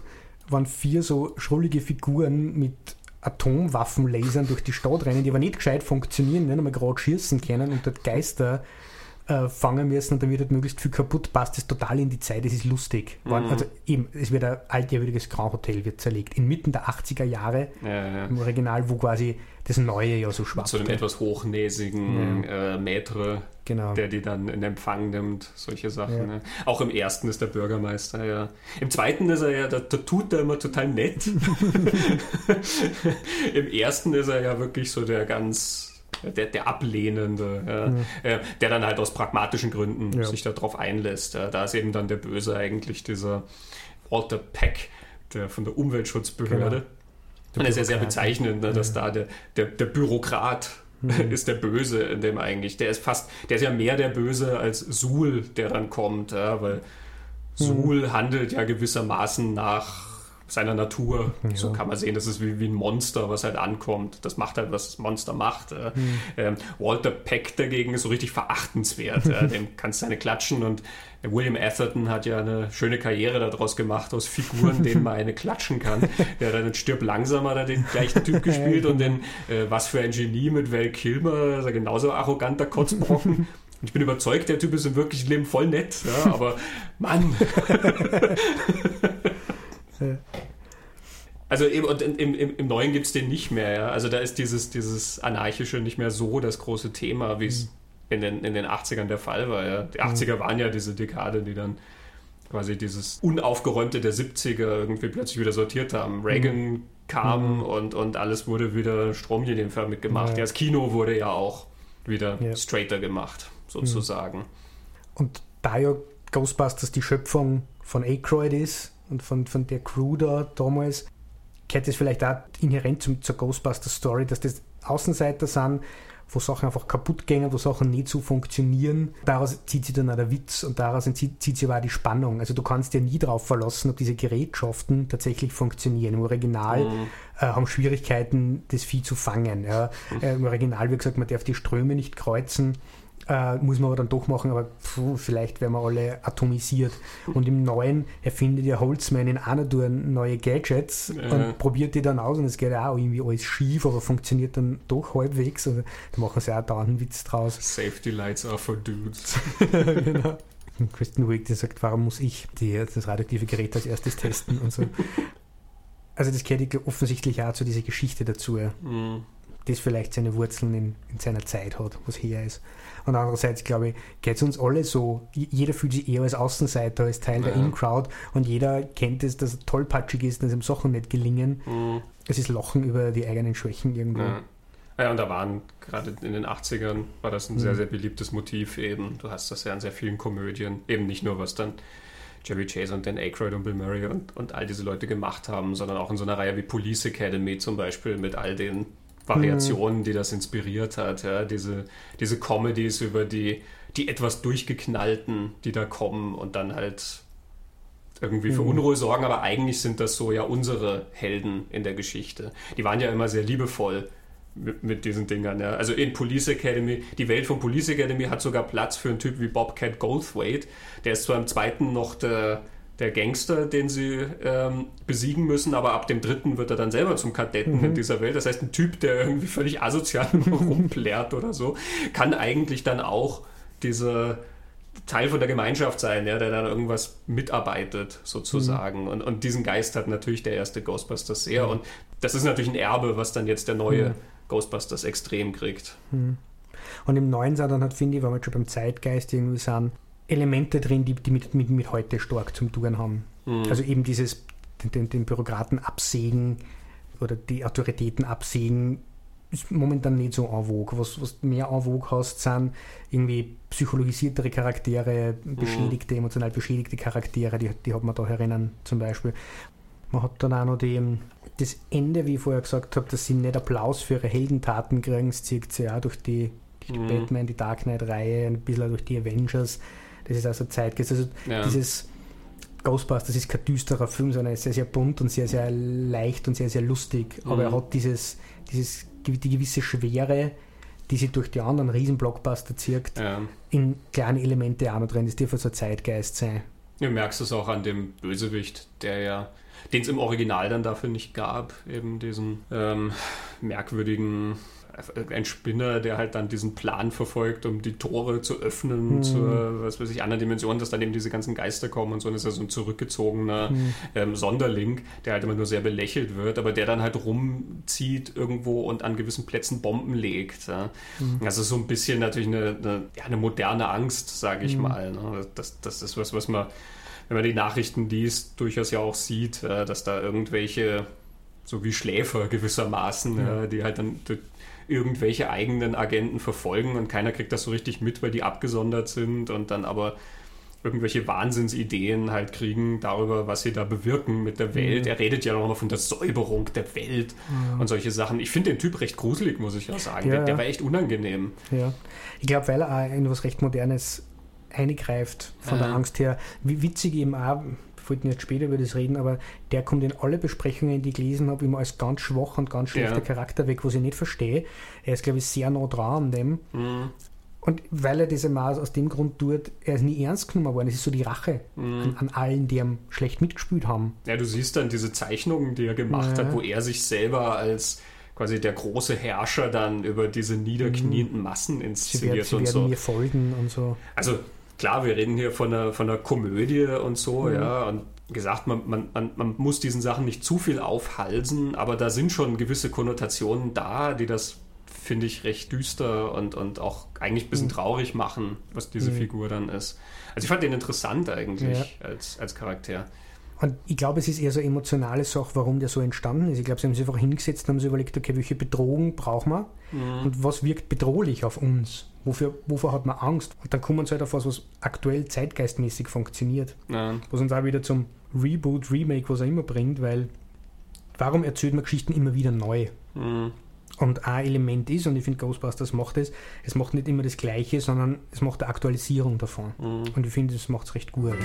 waren vier so schrullige Figuren mit Atomwaffenlasern durch die Stadt rennen, die aber nicht gescheit funktionieren, nicht einmal gerade schießen können und dort Geister äh, fangen müssen und dann wird halt möglichst viel kaputt, passt das total in die Zeit, es ist lustig. Mhm. Also eben, es wird ein altjähriges Grand Hotel wird zerlegt, inmitten der 80er Jahre ja, ja. im Original, wo quasi das Neue ja so schwappt. Zu einem etwas hochnäsigen ja. äh, Maitre, genau. der die dann in Empfang nimmt, solche Sachen. Ja. Ne? Auch im ersten ist der Bürgermeister, ja. Im zweiten ist er ja, da, da tut er immer total nett. Im ersten ist er ja wirklich so der ganz der, der Ablehnende, ja, äh, der dann halt aus pragmatischen Gründen ja. sich darauf einlässt. Ja. Da ist eben dann der Böse eigentlich dieser Walter Peck, der von der Umweltschutzbehörde. Genau. Und es ist ja sehr bezeichnend, ne, dass da der, der, der Bürokrat mhm. ist der Böse in dem eigentlich. Der ist fast, der ist ja mehr der Böse als Suhl, der dann kommt, ja, weil mhm. Suhl handelt ja gewissermaßen nach seiner Natur. Ja. So kann man sehen, das ist wie, wie ein Monster, was halt ankommt. Das macht halt, was das Monster macht. Mhm. Ähm, Walter Peck dagegen ist so richtig verachtenswert. äh, dem kannst du eine klatschen und William Atherton hat ja eine schöne Karriere daraus gemacht, aus Figuren, denen man eine klatschen kann. Der hat dann Stirb langsamer da den gleichen Typ gespielt und den äh, Was für ein Genie mit Val Kilmer, ist er genauso arroganter Kotzbrocken. Ich bin überzeugt, der Typ ist im wirklichen Leben voll nett, ja, aber Mann. Also eben, und im, im, im Neuen gibt es den nicht mehr, ja. Also da ist dieses, dieses Anarchische nicht mehr so das große Thema, wie es mhm. In, den, in den 80ern der Fall war, ja. Die 80er mhm. waren ja diese Dekade, die dann quasi dieses Unaufgeräumte der 70er irgendwie plötzlich wieder sortiert haben. Reagan mhm. kam mhm. und, und alles wurde wieder stromlinienförmig gemacht. Ja. ja. das Kino wurde ja auch wieder ja. straighter gemacht, sozusagen. Mhm. Und da ja Ghostbusters die Schöpfung von Aykroyd ist und von, von der Crew da damals, gehört das vielleicht auch inhärent zum, zur Ghostbusters-Story, dass das Außenseiter sind, wo Sachen einfach kaputt gehen, wo Sachen nicht so funktionieren. Daraus zieht sich dann auch der Witz und daraus zieht, zieht sich aber auch die Spannung. Also du kannst dir nie darauf verlassen, ob diese Gerätschaften tatsächlich funktionieren. Im Original mhm. äh, haben Schwierigkeiten, das Vieh zu fangen. Ja. Mhm. Äh, Im Original, wie gesagt, man darf die Ströme nicht kreuzen. Äh, muss man aber dann doch machen, aber pfuh, vielleicht werden wir alle atomisiert. Und im Neuen erfindet ja Holzmann in Tour neue Gadgets ja. und probiert die dann aus und es geht auch irgendwie alles schief, aber funktioniert dann doch halbwegs. Also, da machen sie auch da einen Witz draus. Safety Lights are for dudes. genau. Kristen Wiig, die sagt, warum muss ich die, das radioaktive Gerät als erstes testen und so. Also das gehört offensichtlich auch zu dieser Geschichte dazu. Mhm das vielleicht seine Wurzeln in, in seiner Zeit hat, was her ist. Und andererseits, glaube ich, geht es uns alle so. Jeder fühlt sich eher als Außenseiter, als Teil ja. der In-Crowd und jeder kennt es, dass er tollpatschig ist, dass ihm Sachen nicht gelingen. Mhm. Es ist Lachen über die eigenen Schwächen irgendwo. Ja. Ja, und da waren gerade in den 80ern war das ein mhm. sehr, sehr beliebtes Motiv eben. Du hast das ja in sehr vielen Komödien, eben nicht nur was dann Jerry Chase und Dan Aykroyd und Bill Murray und, und all diese Leute gemacht haben, sondern auch in so einer Reihe wie Police Academy zum Beispiel mit all den Variationen, die das inspiriert hat. Ja? Diese, diese Comedies über die, die etwas durchgeknallten, die da kommen und dann halt irgendwie für mhm. Unruhe sorgen, aber eigentlich sind das so ja unsere Helden in der Geschichte. Die waren ja immer sehr liebevoll mit, mit diesen Dingern. Ja. Also in Police Academy, die Welt von Police Academy hat sogar Platz für einen Typ wie Bobcat Goldthwait. Der ist zwar im zweiten noch der der Gangster, den sie ähm, besiegen müssen, aber ab dem dritten wird er dann selber zum Kadetten mhm. in dieser Welt. Das heißt, ein Typ, der irgendwie völlig asozial rumplärt oder so, kann eigentlich dann auch dieser Teil von der Gemeinschaft sein, ja, der dann irgendwas mitarbeitet, sozusagen. Mhm. Und, und diesen Geist hat natürlich der erste Ghostbusters sehr. Mhm. Und das ist natürlich ein Erbe, was dann jetzt der neue mhm. Ghostbusters extrem kriegt. Mhm. Und im neuen Saal dann hat, finde ich, wenn wir schon beim Zeitgeist irgendwie sind, Elemente drin, die, die mit, mit, mit heute stark zum tun haben. Mhm. Also eben dieses, den, den, Bürokraten absägen oder die Autoritäten absägen, ist momentan nicht so en vogue. Was, was mehr en vogue hast, sind irgendwie psychologisiertere Charaktere, beschädigte, mhm. emotional beschädigte Charaktere, die, die hat man da herinnen zum Beispiel. Man hat dann auch noch die, das Ende, wie ich vorher gesagt habe, dass sie nicht Applaus für ihre Heldentaten kriegen, das zieht sich auch durch die, die mhm. Batman, die Dark Knight-Reihe, ein bisschen durch die Avengers das ist also Zeitgeist. Also ja. dieses Ghostbusters ist kein düsterer Film, sondern er ist sehr, sehr bunt und sehr, sehr leicht und sehr, sehr lustig. Aber mhm. er hat dieses, dieses, die gewisse Schwere, die sich durch die anderen Riesenblockbuster zirkt, ja. in kleine Elemente auch noch drin. Das dürfte so Zeitgeist sein. Du merkst es auch an dem Bösewicht, der ja, den es im Original dann dafür nicht gab, eben diesen ähm, merkwürdigen ein Spinner, der halt dann diesen Plan verfolgt, um die Tore zu öffnen mhm. zur, was weiß ich, anderen Dimension, dass dann eben diese ganzen Geister kommen und so. Und das ist ja so ein zurückgezogener mhm. ähm, Sonderling, der halt immer nur sehr belächelt wird, aber der dann halt rumzieht irgendwo und an gewissen Plätzen Bomben legt. Ja. Mhm. Also so ein bisschen natürlich eine, eine, ja, eine moderne Angst, sage ich mhm. mal. Ne? Das, das ist was, was man, wenn man die Nachrichten liest, durchaus ja auch sieht, dass da irgendwelche so wie Schläfer gewissermaßen, ja. die halt dann irgendwelche eigenen Agenten verfolgen und keiner kriegt das so richtig mit, weil die abgesondert sind und dann aber irgendwelche Wahnsinnsideen halt kriegen darüber, was sie da bewirken mit der Welt. Mhm. Er redet ja nochmal von der Säuberung der Welt mhm. und solche Sachen. Ich finde den Typ recht gruselig, muss ich auch sagen. Ja, der, der, war echt unangenehm. Ja, ich glaube, weil er auch in was recht Modernes eingreift von ja. der Angst her. Wie witzig eben auch, wollten jetzt später über das reden, aber der kommt in alle Besprechungen, die ich gelesen habe, immer als ganz schwach und ganz schlechter ja. Charakter weg, was ich nicht verstehe. Er ist, glaube ich, sehr nah dran an dem. Mhm. Und weil er das immer aus dem Grund tut, er ist nie ernst genommen worden. Es ist so die Rache mhm. an, an, allen, die ihm schlecht mitgespielt haben. Ja, du siehst dann diese Zeichnungen, die er gemacht ja. hat, wo er sich selber als quasi der große Herrscher dann über diese niederknienden mhm. Massen inszeniert sie, werd, sie und so. mir folgen und so. Also klar, wir reden hier von einer, von einer Komödie und so, mhm. ja, und gesagt, man, man, man, man muss diesen Sachen nicht zu viel aufhalsen, aber da sind schon gewisse Konnotationen da, die das, finde ich, recht düster und, und auch eigentlich ein bisschen mhm. traurig machen, was diese mhm. Figur dann ist. Also ich fand den interessant eigentlich ja. als, als Charakter. Und ich glaube, es ist eher so eine emotionale Sache, warum der so entstanden ist. Ich glaube, sie haben sich einfach hingesetzt und haben sich überlegt, okay, welche Bedrohung brauchen wir mhm. und was wirkt bedrohlich auf uns? Wofür, wovor hat man Angst? Und dann kommen sie halt auf was, was aktuell zeitgeistmäßig funktioniert. Ja. Was uns auch wieder zum Reboot, Remake, was er immer bringt, weil warum erzählt man Geschichten immer wieder neu? Mhm. Und ein Element ist, und ich finde Ghostbusters macht es, es macht nicht immer das Gleiche, sondern es macht eine Aktualisierung davon. Mhm. Und ich finde, es macht es recht gut.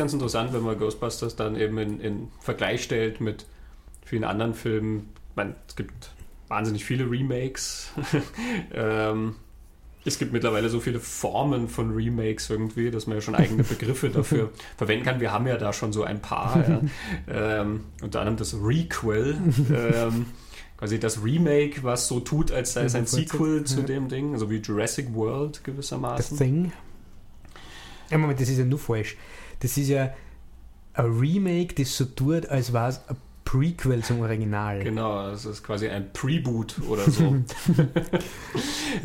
Ganz interessant, wenn man Ghostbusters dann eben in, in Vergleich stellt mit vielen anderen Filmen. Ich meine, es gibt wahnsinnig viele Remakes. ähm, es gibt mittlerweile so viele Formen von Remakes irgendwie, dass man ja schon eigene Begriffe dafür verwenden kann. Wir haben ja da schon so ein paar. Ja. Ähm, unter anderem das Requel. Ähm, quasi das Remake, was so tut, als sei es ein Sequel zu dem Ding, so wie Jurassic World gewissermaßen. The Thing. Ja, Moment, das ist ja nur falsch. Das ist ja ein Remake, das so tut, als war es ein Prequel zum Original. Genau, das ist quasi ein Preboot oder so.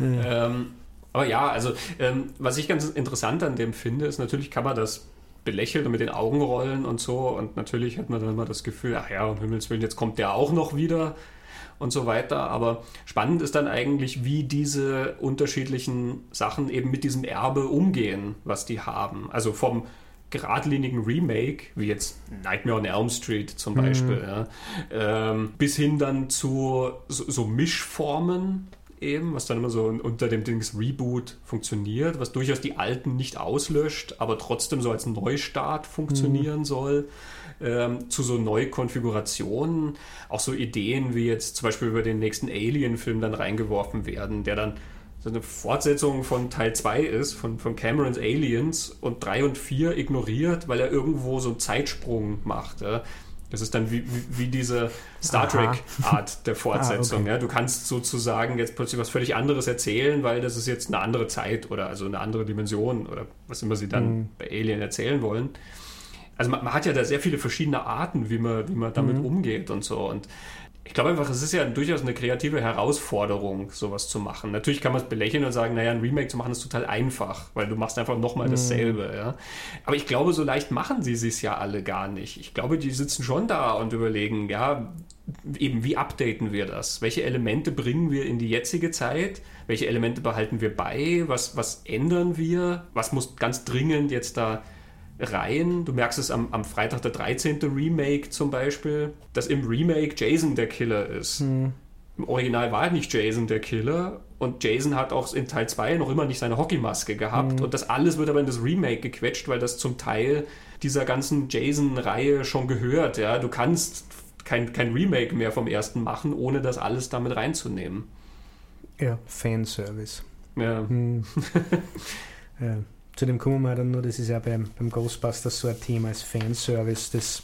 ja. ähm, aber ja, also ähm, was ich ganz interessant an dem finde, ist natürlich kann man das belächeln und mit den Augen rollen und so und natürlich hat man dann immer das Gefühl, ach ja, um Himmels Willen, jetzt kommt der auch noch wieder und so weiter. Aber spannend ist dann eigentlich, wie diese unterschiedlichen Sachen eben mit diesem Erbe umgehen, was die haben. Also vom geradlinigen Remake, wie jetzt Nightmare on Elm Street zum mhm. Beispiel, mhm. ja, ähm, bis hin dann zu so, so Mischformen, eben, was dann immer so unter dem Dings Reboot funktioniert, was durchaus die alten nicht auslöscht, aber trotzdem so als Neustart funktionieren mhm. soll. Ähm, zu so Neukonfigurationen, auch so Ideen wie jetzt zum Beispiel über den nächsten Alien-Film dann reingeworfen werden, der dann so eine Fortsetzung von Teil 2 ist, von, von Camerons Aliens und 3 und 4 ignoriert, weil er irgendwo so einen Zeitsprung macht. Ja. Das ist dann wie, wie, diese Star Trek-Art der ah, Fortsetzung. ah, okay. ja. Du kannst sozusagen jetzt plötzlich was völlig anderes erzählen, weil das ist jetzt eine andere Zeit oder also eine andere Dimension oder was immer sie dann mhm. bei Alien erzählen wollen. Also man, man, hat ja da sehr viele verschiedene Arten, wie man, wie man damit mhm. umgeht und so. Und ich glaube einfach, es ist ja durchaus eine kreative Herausforderung, sowas zu machen. Natürlich kann man es belächeln und sagen, naja, ein Remake zu machen ist total einfach, weil du machst einfach nochmal dasselbe. Mhm. Ja. Aber ich glaube, so leicht machen sie es ja alle gar nicht. Ich glaube, die sitzen schon da und überlegen, ja, eben, wie updaten wir das? Welche Elemente bringen wir in die jetzige Zeit? Welche Elemente behalten wir bei? Was, was ändern wir? Was muss ganz dringend jetzt da Reihen. Du merkst es am, am Freitag der 13. Remake zum Beispiel, dass im Remake Jason der Killer ist. Hm. Im Original war nicht Jason der Killer und Jason hat auch in Teil 2 noch immer nicht seine Hockeymaske gehabt. Mhm. Und das alles wird aber in das Remake gequetscht, weil das zum Teil dieser ganzen Jason-Reihe schon gehört. Ja? Du kannst kein, kein Remake mehr vom ersten machen, ohne das alles damit reinzunehmen. Ja, Fanservice. Ja. Hm. ja zu dem kommen wir dann nur, das ist ja beim, beim Ghostbusters so ein Thema als Fanservice, das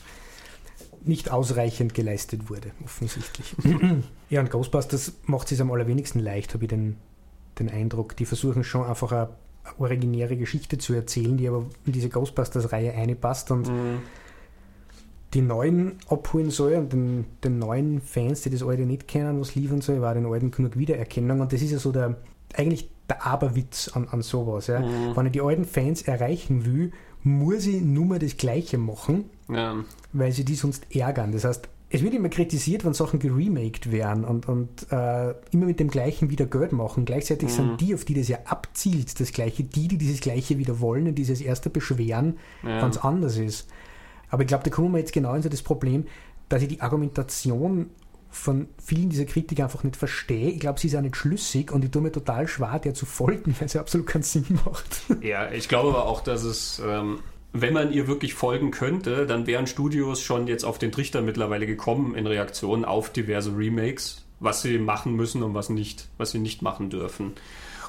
nicht ausreichend geleistet wurde, offensichtlich. ja, und Ghostbusters macht es am allerwenigsten leicht, habe ich den, den Eindruck. Die versuchen schon einfach eine, eine originäre Geschichte zu erzählen, die aber in diese Ghostbusters-Reihe einpasst und mhm. die neuen abholen soll und den, den neuen Fans, die das alte nicht kennen, was liefern soll, war den alten genug Wiedererkennung. Und das ist ja so der, eigentlich der Aberwitz an, an sowas. Ja. Mhm. Wenn ich die alten Fans erreichen will, muss ich nur mal das Gleiche machen, ja. weil sie die sonst ärgern. Das heißt, es wird immer kritisiert, wenn Sachen geremaked werden und, und äh, immer mit dem Gleichen wieder Geld machen. Gleichzeitig mhm. sind die, auf die das ja abzielt, das Gleiche, die, die dieses Gleiche wieder wollen und dieses erste beschweren, ja. wenn es anders ist. Aber ich glaube, da kommen wir jetzt genau in so das Problem, dass ich die Argumentation von vielen dieser Kritiker einfach nicht verstehe. Ich glaube, sie ist auch nicht schlüssig und ich tue mir total schwer, der zu folgen, weil sie absolut keinen Sinn macht. Ja, ich glaube aber auch, dass es, ähm, wenn man ihr wirklich folgen könnte, dann wären Studios schon jetzt auf den Trichter mittlerweile gekommen in Reaktion auf diverse Remakes, was sie machen müssen und was nicht, was sie nicht machen dürfen.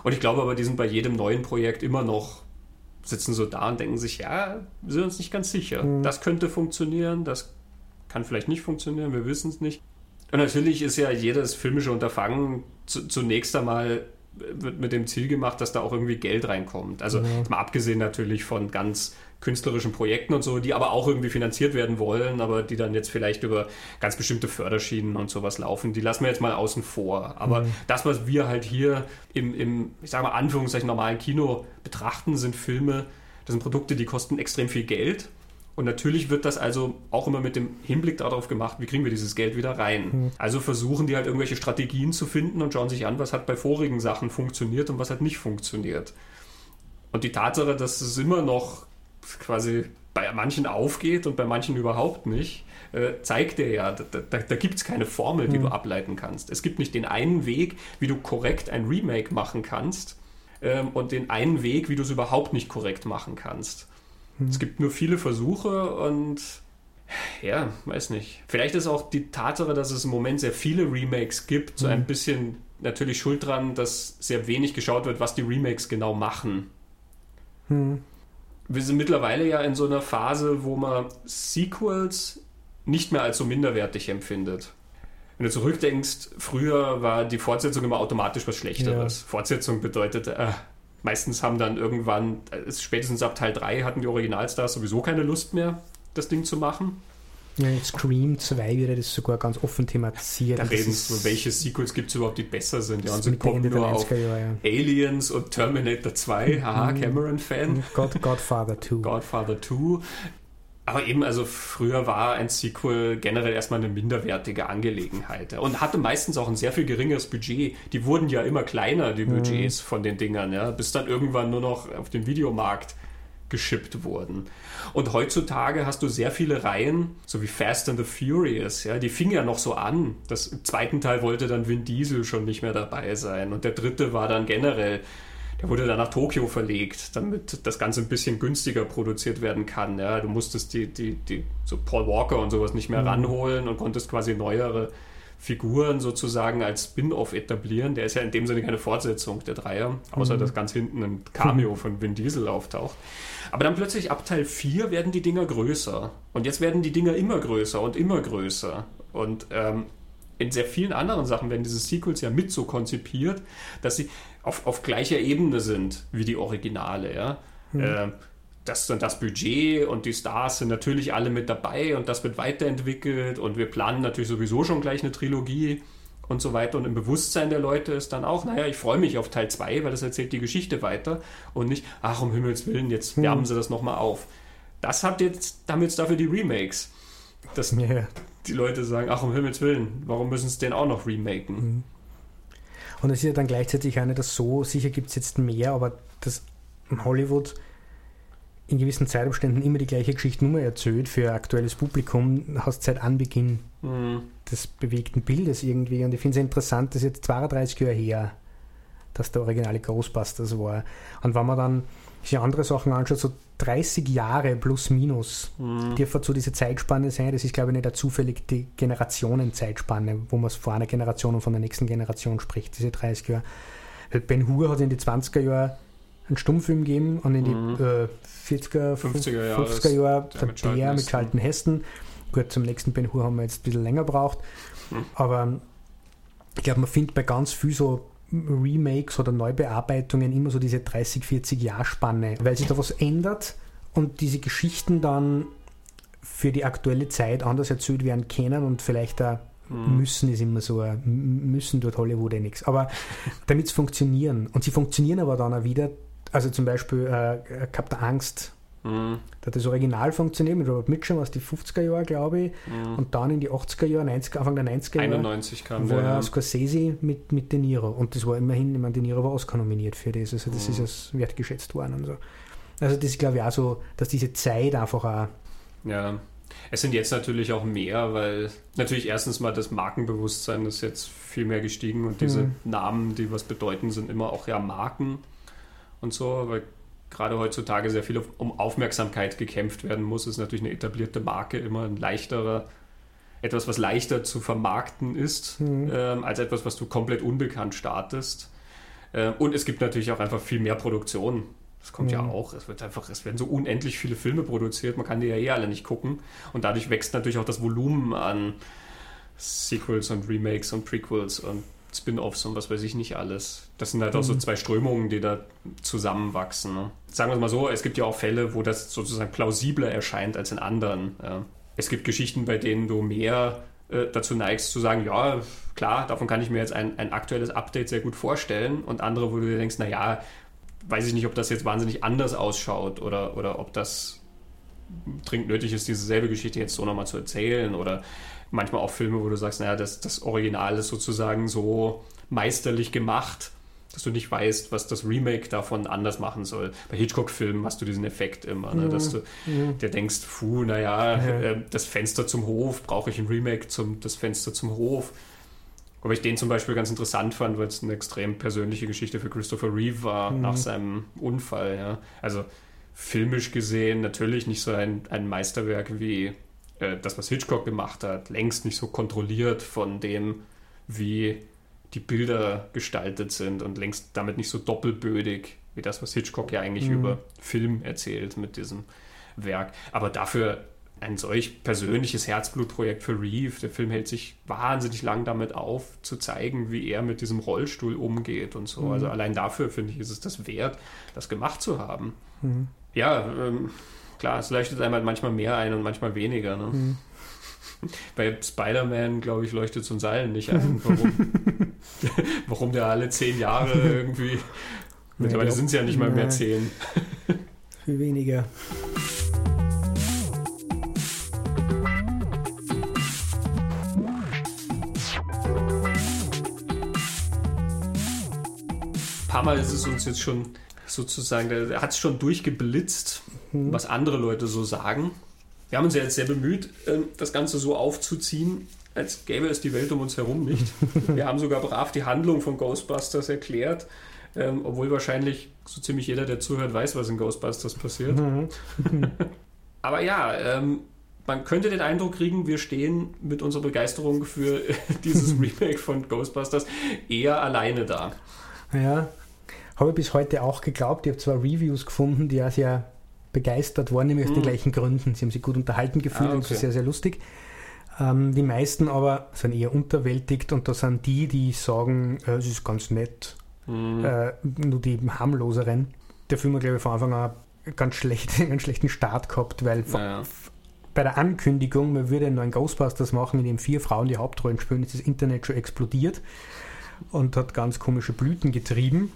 Und ich glaube aber, die sind bei jedem neuen Projekt immer noch sitzen so da und denken sich, ja, wir sind uns nicht ganz sicher. Mhm. Das könnte funktionieren, das kann vielleicht nicht funktionieren, wir wissen es nicht. Und natürlich ist ja jedes filmische Unterfangen zu, zunächst einmal wird mit dem Ziel gemacht, dass da auch irgendwie Geld reinkommt. Also ja. mal abgesehen natürlich von ganz künstlerischen Projekten und so, die aber auch irgendwie finanziert werden wollen, aber die dann jetzt vielleicht über ganz bestimmte Förderschienen und sowas laufen, die lassen wir jetzt mal außen vor. Aber mhm. das, was wir halt hier im, im, ich sage mal, Anführungszeichen normalen Kino betrachten, sind Filme, das sind Produkte, die kosten extrem viel Geld Und natürlich wird das also auch immer mit dem Hinblick darauf gemacht, wie kriegen wir dieses Geld wieder rein. Mhm. Also versuchen die halt irgendwelche Strategien zu finden und schauen sich an, was hat bei vorigen Sachen funktioniert und was hat nicht funktioniert. Und die Tatsache, dass es immer noch quasi bei manchen aufgeht und bei manchen überhaupt nicht, äh, zeigt dir ja, da, da, da gibt es keine Formel, die mhm. du ableiten kannst. Es gibt nicht den einen Weg, wie du korrekt ein Remake machen kannst ähm, und den einen Weg, wie du es überhaupt nicht korrekt machen kannst. Mhm. Es gibt nur viele Versuche und ja, weiß nicht. Vielleicht ist auch die Tatsache, dass es im Moment sehr viele Remakes gibt, so ein mhm. bisschen natürlich schuld dran, dass sehr wenig geschaut wird, was die Remakes genau machen. Mhm. Wir sind mittlerweile ja in so einer Phase, wo man Sequels nicht mehr als so minderwertig empfindet. Wenn du zurückdenkst, früher war die Fortsetzung immer automatisch was Schlechteres. Ja. Fortsetzung bedeutet, äh, meistens haben dann irgendwann, äh, spätestens ab Teil 3 hatten die Originalstars sowieso keine Lust mehr, das Ding zu machen. Ja, Scream 2 wird das sogar ganz offen thematisiert. Da reden so, welche Sequels gibt es überhaupt, die besser sind. Ja, und sie kommen nur auf Jahr, ja. Aliens und Terminator 2. Haha, mhm. Cameron-Fan. God, Godfather 2. Godfather 2. Aber eben, also früher war ein Sequel generell erstmal eine minderwertige Angelegenheit und hatte meistens auch ein sehr viel geringeres Budget. Die wurden ja immer kleiner, die mhm. Budgets mhm. von den Dingern, ja, bis dann irgendwann nur noch auf dem Videomarkt geschippt wurden. Und heutzutage hast du sehr viele Reihen, so wie Fast and the Furious, ja, die fingen ja noch so an. Das, Im zweiten Teil wollte dann Vin Diesel schon nicht mehr dabei sein und der dritte war dann generell der wurde dann nach Tokio verlegt, damit das Ganze ein bisschen günstiger produziert werden kann. Ja, du musstest die, die, die, so Paul Walker und sowas nicht mehr mhm. ranholen und konntest quasi neuere Figuren sozusagen als Spin-off etablieren. Der ist ja in dem Sinne keine Fortsetzung der Dreier, außer mhm. dass ganz hinten ein Cameo von Vin Diesel auftaucht. Aber dann plötzlich ab Teil 4 werden die Dinger größer. Und jetzt werden die Dinger immer größer und immer größer. Und ähm, in sehr vielen anderen Sachen werden diese Sequels ja mit so konzipiert, dass sie auf, auf gleicher Ebene sind wie die Originale, ja. Mhm. Äh, das das Budget und die Stars sind natürlich alle mit dabei und das wird weiterentwickelt und wir planen natürlich sowieso schon gleich eine Trilogie und so weiter. Und im Bewusstsein der Leute ist dann auch, naja, ich freue mich auf Teil 2, weil das erzählt die Geschichte weiter und nicht, ach, um Himmels Willen, jetzt wärmen mhm. sie das nochmal auf. Das hat jetzt, damit jetzt dafür die Remakes. Dass yeah. Die Leute sagen, ach, um Himmels Willen, warum müssen sie den auch noch remaken? Mhm. Und es ist ja dann gleichzeitig auch nicht das so, sicher gibt es jetzt mehr, aber dass Hollywood in gewissen Zeitabständen immer die gleiche Geschichte nur erzählt für aktuelles Publikum, hast seit Anbeginn mhm. des bewegten Bildes irgendwie. Und ich finde es interessant, dass jetzt 32 Jahre her, dass der originale Ghostbusters war. Und wenn man dann sich andere Sachen anschaut, so 30 Jahre plus minus mhm. dürfte so diese Zeitspanne sein. Das ist, glaube ich, nicht eine zufällig die Generationenzeitspanne, wo man vor einer Generation und von der nächsten Generation spricht, diese 30 Jahre. Ben Hur hat in die 20er Jahre einen Stummfilm gegeben und in die mhm. äh, 40er, 50er Jahre, 50er Jahre der, mit, der mit Charlton Heston. Gut, zum nächsten Ben Hur haben wir jetzt ein bisschen länger braucht. Mhm. Aber ich glaube, man findet bei ganz viel so Remakes oder Neubearbeitungen immer so diese 30, 40 Jahr Spanne, weil sich da was ändert und diese Geschichten dann für die aktuelle Zeit anders erzählt werden können und vielleicht da mhm. müssen ist immer so, müssen dort Hollywood eh nichts. Aber damit es funktionieren. Und sie funktionieren aber dann auch wieder, also zum Beispiel äh, Captain Angst Mhm. Da hat das Original funktioniert mit Robert Mitchum aus den 50er Jahren, glaube ich. Mhm. Und dann in die 80er Jahre, 90, Anfang der 90er Jahre. 91 kam war ja. Scorsese mit, mit De Niro. Und das war immerhin, ich meine, De Niro war Oscar nominiert für das. Also das mhm. ist als wertgeschätzt worden und so. Also das ist, glaube ich, auch so, dass diese Zeit einfach auch. Ja. Es sind jetzt natürlich auch mehr, weil natürlich erstens mal das Markenbewusstsein ist jetzt viel mehr gestiegen und diese mhm. Namen, die was bedeuten, sind immer auch ja Marken und so, weil gerade heutzutage sehr viel um Aufmerksamkeit gekämpft werden muss, ist natürlich eine etablierte Marke immer ein leichterer, etwas, was leichter zu vermarkten ist, mhm. ähm, als etwas, was du komplett unbekannt startest. Ähm, und es gibt natürlich auch einfach viel mehr Produktion. Das kommt mhm. ja auch. Es wird einfach, es werden so unendlich viele Filme produziert, man kann die ja eh alle nicht gucken. Und dadurch wächst natürlich auch das Volumen an Sequels und Remakes und Prequels und Spin-offs und was weiß ich nicht alles. Das sind halt mhm. auch so mhm. zwei Strömungen, die da zusammenwachsen. Ne? Sagen wir es mal so, es gibt ja auch Fälle, wo das sozusagen plausibler erscheint als in anderen. Ja. Es gibt Geschichten, bei denen du mehr äh, dazu neigst zu sagen, ja, klar, davon kann ich mir jetzt ein, ein aktuelles Update sehr gut vorstellen und andere, wo du dir denkst, naja, weiß ich nicht, ob das jetzt wahnsinnig anders ausschaut oder, oder ob das dringend nötig ist, dieselbe Geschichte jetzt so nochmal zu erzählen. Oder manchmal auch Filme, wo du sagst, naja, das, das Original ist sozusagen so meisterlich gemacht, dass du nicht weißt, was das Remake davon anders machen soll. Bei Hitchcock-Filmen hast du diesen Effekt immer, ne? dass du mhm. dir denkst, puh, naja, ja. äh, das Fenster zum Hof, brauche ich ein Remake zum das Fenster zum Hof. Wobei ich den zum Beispiel ganz interessant fand, weil es eine extrem persönliche Geschichte für Christopher Reeve war mhm. nach seinem Unfall. Ja. Also filmisch gesehen natürlich nicht so ein, ein Meisterwerk wie äh, das, was Hitchcock gemacht hat. Längst nicht so kontrolliert von dem, wie die Bilder gestaltet sind und längst damit nicht so doppelbödig wie das, was Hitchcock ja eigentlich mhm. über Film erzählt mit diesem Werk. Aber dafür ein solch persönliches Herzblutprojekt für Reeve. Der Film hält sich wahnsinnig lang damit auf, zu zeigen, wie er mit diesem Rollstuhl umgeht und so. Mhm. Also allein dafür finde ich, ist es das wert, das gemacht zu haben. Mhm. Ja, ähm, klar, es leuchtet einem halt manchmal mehr ein und manchmal weniger. Ne? Mhm. Bei Spider-Man, glaube ich, leuchtet es uns allen nicht ein, warum, warum der alle zehn Jahre irgendwie. Mittlerweile sind es ja nicht mal mehr zehn. Viel weniger. paar Mal ist es uns jetzt schon sozusagen, er hat es schon durchgeblitzt, mhm. was andere Leute so sagen. Wir haben uns ja jetzt sehr bemüht, ähm, das Ganze so aufzuziehen, als gäbe es die Welt um uns herum nicht. Wir haben sogar brav die Handlung von Ghostbusters erklärt, ähm, obwohl wahrscheinlich so ziemlich jeder, der zuhört, weiß, was in Ghostbusters passiert. Mhm. Aber ja, ähm, man könnte den Eindruck kriegen, wir stehen mit unserer Begeisterung für dieses Remake von Ghostbusters eher alleine da. Ja, habe ich bis heute auch geglaubt. Ich habe zwar Reviews gefunden, die auch sehr begeistert waren, nämlich aus mhm. den gleichen Gründen. Sie haben sich gut unterhalten gefühlt ah, okay. und sehr, sehr lustig. Ähm, die meisten aber sind eher unterwältigt und da sind die, die sagen, äh, es ist ganz nett, mhm. äh, nur die harmloseren. Der Film hat, glaube ich, von Anfang an ganz schlecht, einen ganz schlechten Start gehabt, weil naja. bei der Ankündigung, man würde einen neuen Ghostbusters machen, in dem vier Frauen die Hauptrollen spielen, ist das Internet schon explodiert und hat ganz komische Blüten getrieben.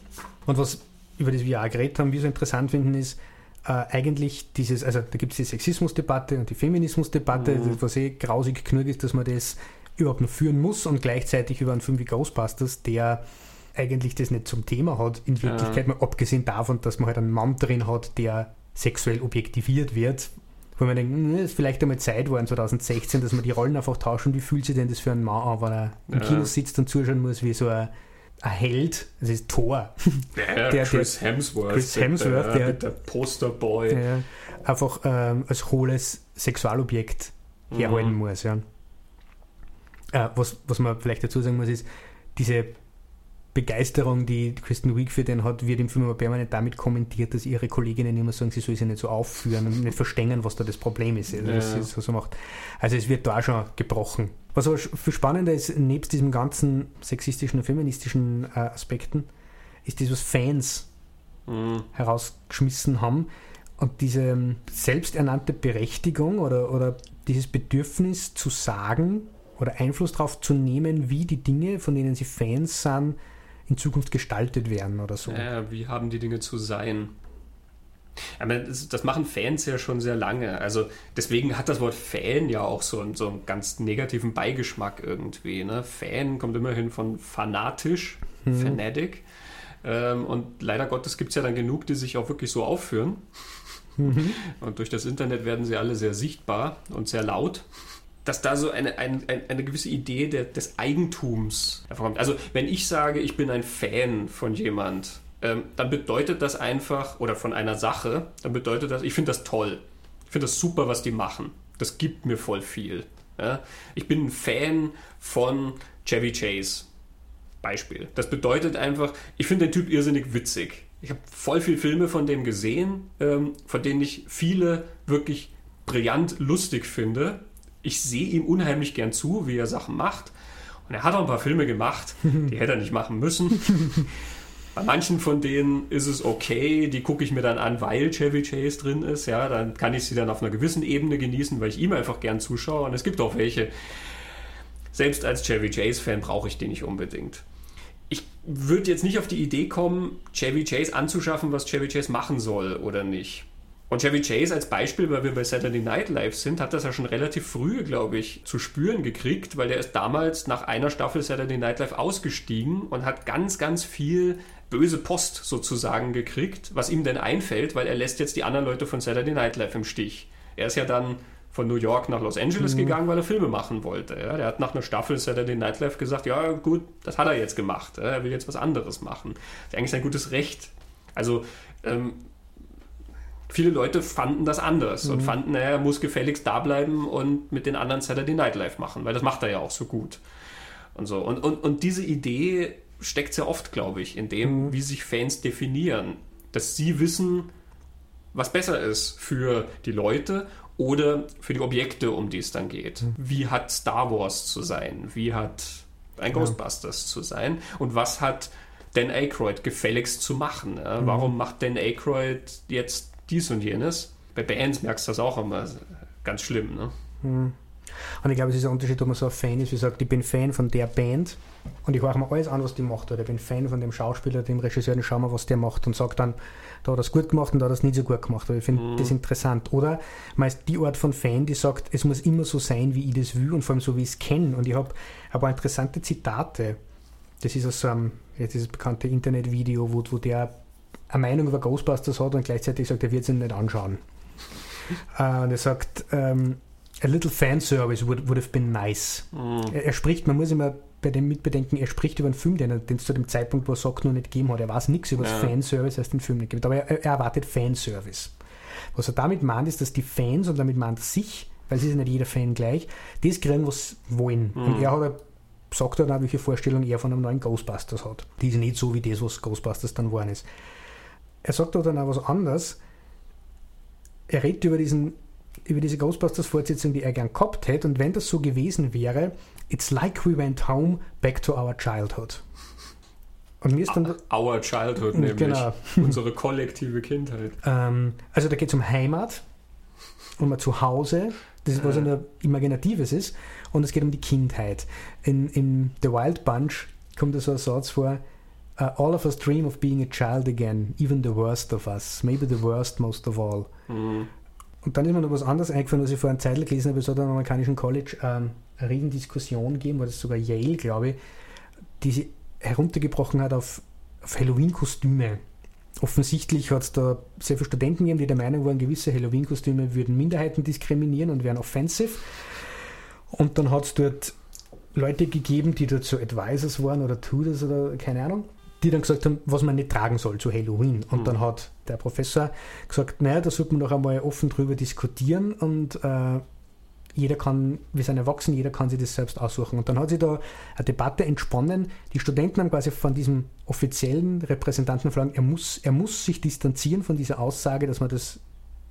Und was über das wir auch geredet haben, wir so interessant finden, ist eigentlich dieses, also da gibt es die Sexismusdebatte und die Feminismusdebatte, mhm. was eh grausig genug ist, dass man das überhaupt noch führen muss und gleichzeitig über einen Film wie Ghostbusters, der eigentlich das nicht zum Thema hat, in Wirklichkeit, ja. mal abgesehen davon, dass man halt einen Mann drin hat, der sexuell objektiviert wird, wo man denkt, hm, es ist vielleicht einmal Zeit war in 2016, dass man die Rollen einfach tauschen. Wie fühlt sich denn das für einen Mann an, wenn er im Kino sitzt und zuschauen muss, wie so ein, ein Held, das ist Thor. Ja, der, Chris Hemsworth. Chris Hemsworth, der, der, der Posterboy. Der einfach ähm, als hohles Sexualobjekt herhalten mhm. muss. Ja. Äh, was, was man vielleicht dazu sagen muss, ist, diese Begeisterung, die Kristen Wiig für den hat, wird im Film aber permanent damit kommentiert, dass ihre Kolleginnen immer sagen, sie soll sich nicht so aufführen und nicht verstehen, was da das Problem ist. Also, ja. so, so macht. also es wird da schon gebrochen. Was aber viel spannender ist, nebst diesem ganzen sexistischen und feministischen äh, Aspekten, ist das, was Fans mhm. herausgeschmissen haben. Und diese ähm, selbsternannte Berechtigung oder, oder dieses Bedürfnis zu sagen oder Einfluss darauf zu nehmen, wie die Dinge, von denen sie Fans sind, in Zukunft gestaltet werden oder so. Ja, wie haben die Dinge zu sein? Aber das, das, machen Fans ja schon sehr lange. Also deswegen hat das Wort Fan ja auch so, so einen ganz negativen Beigeschmack irgendwie. Ne? Fan kommt immerhin von fanatisch, mhm. fanatic. Ähm, und leider Gottes gibt es ja dann genug, die sich auch wirklich so aufführen. Mhm. Und durch das Internet werden sie alle sehr sichtbar und sehr laut dass da so eine, eine, eine gewisse Idee der, des Eigentums hervorkommt. Also wenn ich sage, ich bin ein Fan von jemand, ähm, dann bedeutet das einfach, oder von einer Sache, dann bedeutet das, ich finde das toll. Ich finde das super, was die machen. Das gibt mir voll viel. Ja? Ich bin ein Fan von Chevy Chase. Beispiel. Das bedeutet einfach, ich finde den Typ irrsinnig witzig. Ich habe voll viele Filme von dem gesehen, ähm, von denen ich viele wirklich brillant lustig finde ich sehe ihm unheimlich gern zu, wie er Sachen macht. Und er hat auch ein paar Filme gemacht, die hätte er nicht machen müssen. Bei manchen von denen ist es okay, die gucke ich mir dann an, weil Chevy Chase drin ist. Ja, dann kann ich sie dann auf einer gewissen Ebene genießen, weil ich ihm einfach gern zuschaue. Und es gibt auch welche, selbst als Chevy Chase-Fan brauche ich die nicht unbedingt. Ich würde jetzt nicht auf die Idee kommen, Chevy Chase anzuschaffen, was Chevy Chase machen soll oder nicht. Und Chevy Chase als Beispiel, weil wir bei Saturday Night Live sind, hat das ja schon relativ früh, glaube ich, zu spüren gekriegt, weil der ist damals nach einer Staffel Saturday Night Live ausgestiegen und hat ganz, ganz viel böse Post sozusagen gekriegt, was ihm denn einfällt, weil er lässt jetzt die anderen Leute von Saturday Night Live im Stich. Er ist ja dann von New York nach Los Angeles mhm. gegangen, weil er Filme machen wollte. Ja, der hat nach einer Staffel Saturday Night Live gesagt, ja gut, das hat er jetzt gemacht. Er will jetzt was anderes machen. Das ist eigentlich sein gutes Recht. Also ähm, viele Leute fanden das anders mhm. und fanden, er muss gefälligst da bleiben und mit den anderen Saturday Night Live machen, weil das macht er ja auch so gut. Und so. Und, und, und diese Idee steckt sehr oft, glaube ich, in dem, mhm. wie sich Fans definieren. Dass sie wissen, was besser ist für die Leute oder für die Objekte, um die es dann geht. Mhm. Wie hat Star Wars zu sein? Wie hat ein ja. Ghostbusters zu sein? Und was hat Dan Aykroyd gefälligst zu machen? Ja? Mhm. Warum macht Dan Aykroyd jetzt dies und jenes? Bei Bands merkst du das auch immer ganz schlimm. Ne? Und ich glaube, es ist ein Unterschied, ob man so ein Fan ist, wie sagt, ich bin Fan von der Band und ich höre mir alles an, was die macht. Oder ich bin Fan von dem Schauspieler, dem Regisseur, und schau mal, was der macht und sage dann, da hat er es gut gemacht und da hat er es nicht so gut gemacht. Aber ich finde mhm. das interessant. Oder meist die Art von Fan, die sagt, es muss immer so sein, wie ich das will und vor allem so, wie ich es kenne. Und ich habe ein paar interessante Zitate. Das ist aus so einem, jetzt dieses bekannte Internetvideo, wo, wo der eine Meinung über Ghostbusters hat und gleichzeitig sagt, er wird es nicht anschauen. uh, und er sagt, ähm, a little fan service would, would have been nice. Mhm. Er, er, spricht, man muss immer bei dem mitbedenken, er spricht über einen Film, den es zu dem Zeitpunkt, wo er sagt, noch nicht gegeben hat. Er weiß nichts über das ja. Fanservice, als den Film nicht gibt. Aber er, er, erwartet Fanservice. Was er damit meint, ist, dass die Fans, und damit meint er sich, weil es ist ja nicht jeder Fan gleich, das kriegen, was sie wollen. Mhm. Und er hat sagt er dann, welche Vorstellung er von einem neuen Ghostbusters hat. Die ist nicht so wie das, was Ghostbusters dann waren ist. Er sagt dann auch was anderes. Er redet über diesen über diese Ghostbusters-Fortsetzung, die er gern gehabt hätte. Und wenn das so gewesen wäre, it's like we went home back to our childhood. Und mir ist dann. Our Childhood, nämlich. Genau. Unsere kollektive Kindheit. Ähm, also da geht es um Heimat, um ein Zuhause, das ist was ja nur Imaginatives ist. Und es geht um die Kindheit. In, in The Wild Bunch kommt da so ein Satz vor. Uh, all of us dream of being a child again, even the worst of us, maybe the worst most of all. Mhm. Und dann ist mir noch was anderes eingefallen, was ich vor einer Zeit gelesen habe. Es hat am amerikanischen College ähm, eine Riesendiskussion gegeben, war das sogar Yale, glaube ich, die sie heruntergebrochen hat auf, auf Halloween-Kostüme. Offensichtlich hat es da sehr viele Studenten gegeben, die der Meinung waren, gewisse Halloween-Kostüme würden Minderheiten diskriminieren und wären offensive. Und dann hat es dort Leute gegeben, die dort so Advisors waren oder Tutors oder keine Ahnung die dann gesagt haben, was man nicht tragen soll zu Halloween. Und mhm. dann hat der Professor gesagt, naja, da sollte man doch einmal offen drüber diskutieren und äh, jeder kann, wir sind erwachsen, jeder kann sich das selbst aussuchen. Und dann hat sich da eine Debatte entsponnen. Die Studenten haben quasi von diesem offiziellen Repräsentanten verlangt, er muss, er muss sich distanzieren von dieser Aussage, dass man das,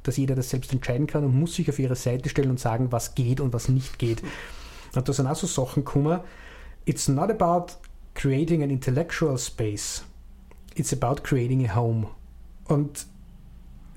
dass jeder das selbst entscheiden kann und muss sich auf ihre Seite stellen und sagen, was geht und was nicht geht. Und da sind auch so Sachen gekommen. It's not about creating an intellectual space. It's about creating a home. Und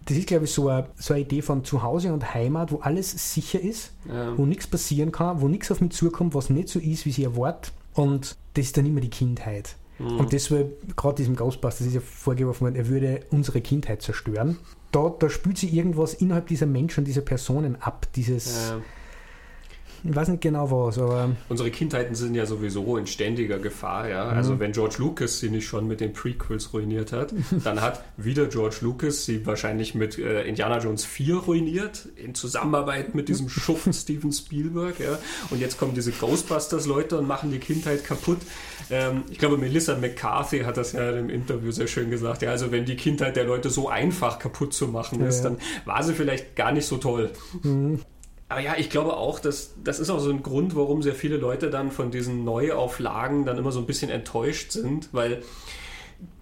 das ist, glaube ich, so eine, so eine Idee von Zuhause und Heimat, wo alles sicher ist, ja. wo nichts passieren kann, wo nichts auf mich zukommt, was nicht so ist, wie sie erwartet. Und das ist dann immer die Kindheit. Mhm. Und deshalb, gerade diesem Ghostbusters ist ja vorgeworfen worden, er würde unsere Kindheit zerstören. Da, da spült sie irgendwas innerhalb dieser Menschen, dieser Personen ab, dieses. Ja ich weiß nicht genau was, aber. Unsere Kindheiten sind ja sowieso in ständiger Gefahr, ja. Mhm. Also wenn George Lucas sie nicht schon mit den Prequels ruiniert hat, dann hat wieder George Lucas sie wahrscheinlich mit äh, Indiana Jones 4 ruiniert, in Zusammenarbeit mit diesem Schuft Steven Spielberg, ja. Und jetzt kommen diese Ghostbusters-Leute und machen die Kindheit kaputt. Ähm, ich glaube, Melissa McCarthy hat das ja im Interview sehr schön gesagt. Ja, also wenn die Kindheit der Leute so einfach kaputt zu machen ist, ja, ja. dann war sie vielleicht gar nicht so toll. Mhm. Aber ja, ich glaube auch, dass das ist auch so ein Grund, warum sehr viele Leute dann von diesen Neuauflagen dann immer so ein bisschen enttäuscht sind, weil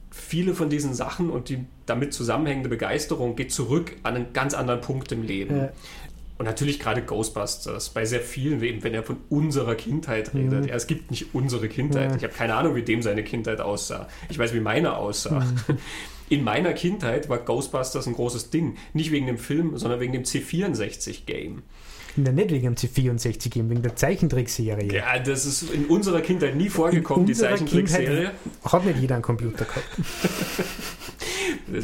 viele von diesen Sachen und die damit zusammenhängende Begeisterung geht zurück an einen ganz anderen Punkt im Leben. Ja. Und natürlich gerade Ghostbusters, bei sehr vielen, wenn er von unserer Kindheit redet. Mhm. Ja, es gibt nicht unsere Kindheit. Ja. Ich habe keine Ahnung, wie dem seine Kindheit aussah. Ich weiß, wie meine aussah. Mhm. In meiner Kindheit war Ghostbusters ein großes Ding. Nicht wegen dem Film, sondern wegen dem C64-Game. Na, nicht wegen dem C64 Game, wegen der Zeichentrickserie. Ja, das ist in unserer Kindheit nie vorgekommen, die Zeichentrickserie. Hat nicht jeder einen Computer gehabt.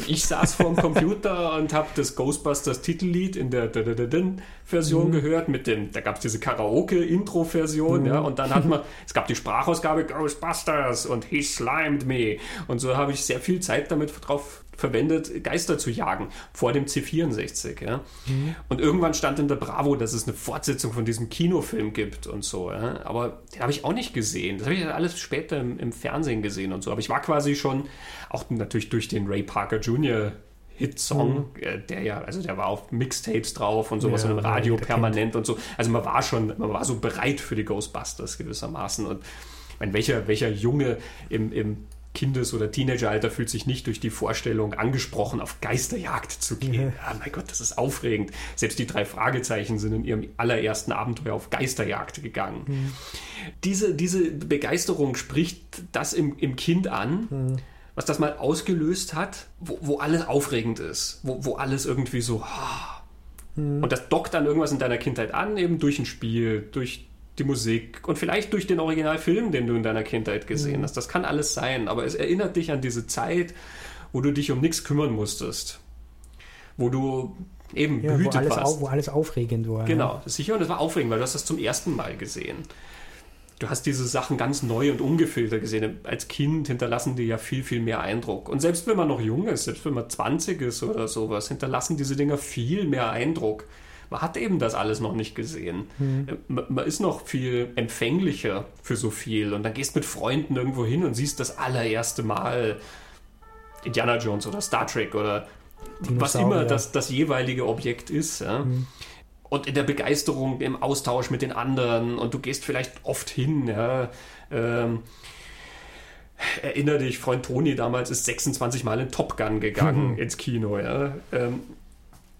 Ich saß vor dem Computer und habe das Ghostbusters Titellied in der Version mhm. gehört, mit dem, da gab es diese Karaoke-Intro-Version, mhm. ja, und dann hat man, es gab die Sprachausgabe Ghostbusters und He Slimed Me. Und so habe ich sehr viel Zeit damit drauf verwendet, Geister zu jagen vor dem C64. Ja? Mhm. Und irgendwann stand in der Bravo, dass es eine Fortsetzung von diesem Kinofilm gibt und so. Ja? Aber den habe ich auch nicht gesehen. Das habe ich alles später im, im, Fernsehen gesehen und so. Aber ich war quasi schon, auch natürlich durch den Ray Parker Jr. Hitsong, mhm. äh, der ja, also der war auf Mixtapes drauf und sowas ja, und im Radio permanent und so. Also man war schon, man war so bereit für die Ghostbusters gewissermaßen. Und ich meine, welcher, welcher Junge im, im Kindes- oder Teenageralter fühlt sich nicht durch die Vorstellung angesprochen, auf Geisterjagd zu gehen. Ja. Ah, mein Gott, das ist aufregend. Selbst die drei Fragezeichen sind in ihrem allerersten Abenteuer auf Geisterjagd gegangen. Mhm. Diese, diese Begeisterung spricht das im, im Kind an. Mhm. Was das mal ausgelöst hat, wo, wo alles aufregend ist, wo, wo alles irgendwie so. Oh. Und das dockt dann irgendwas in deiner Kindheit an, eben durch ein Spiel, durch die Musik und vielleicht durch den Originalfilm, den du in deiner Kindheit gesehen mhm. hast. Das kann alles sein, aber es erinnert dich an diese Zeit, wo du dich um nichts kümmern musstest. Wo du eben ja, behütet wo alles, warst. Auf, wo alles aufregend war. Genau, sicher. Und es war aufregend, weil du hast das zum ersten Mal gesehen. Du hast diese Sachen ganz neu und ungefiltert gesehen. Als Kind hinterlassen die ja viel, viel mehr Eindruck. Und selbst wenn man noch jung ist, selbst wenn man 20 ist oder sowas, hinterlassen diese Dinger viel mehr Eindruck man hat eben das alles noch nicht gesehen. Mhm. Man, man, ist noch viel empfänglicher für so viel und dann gehst mit Freunden irgendwo hin und siehst das allererste Mal Indiana Jones oder Star Trek oder was immer das, das jeweilige Objekt ist. Ja? Mhm. Und in der Begeisterung, im Austausch mit den anderen und du gehst vielleicht oft hin. Ja? Ähm, erinnere dich, Freund Toni damals ist 26 Mal in Top Gun gegangen mhm. ins Kino. Ja? Ähm,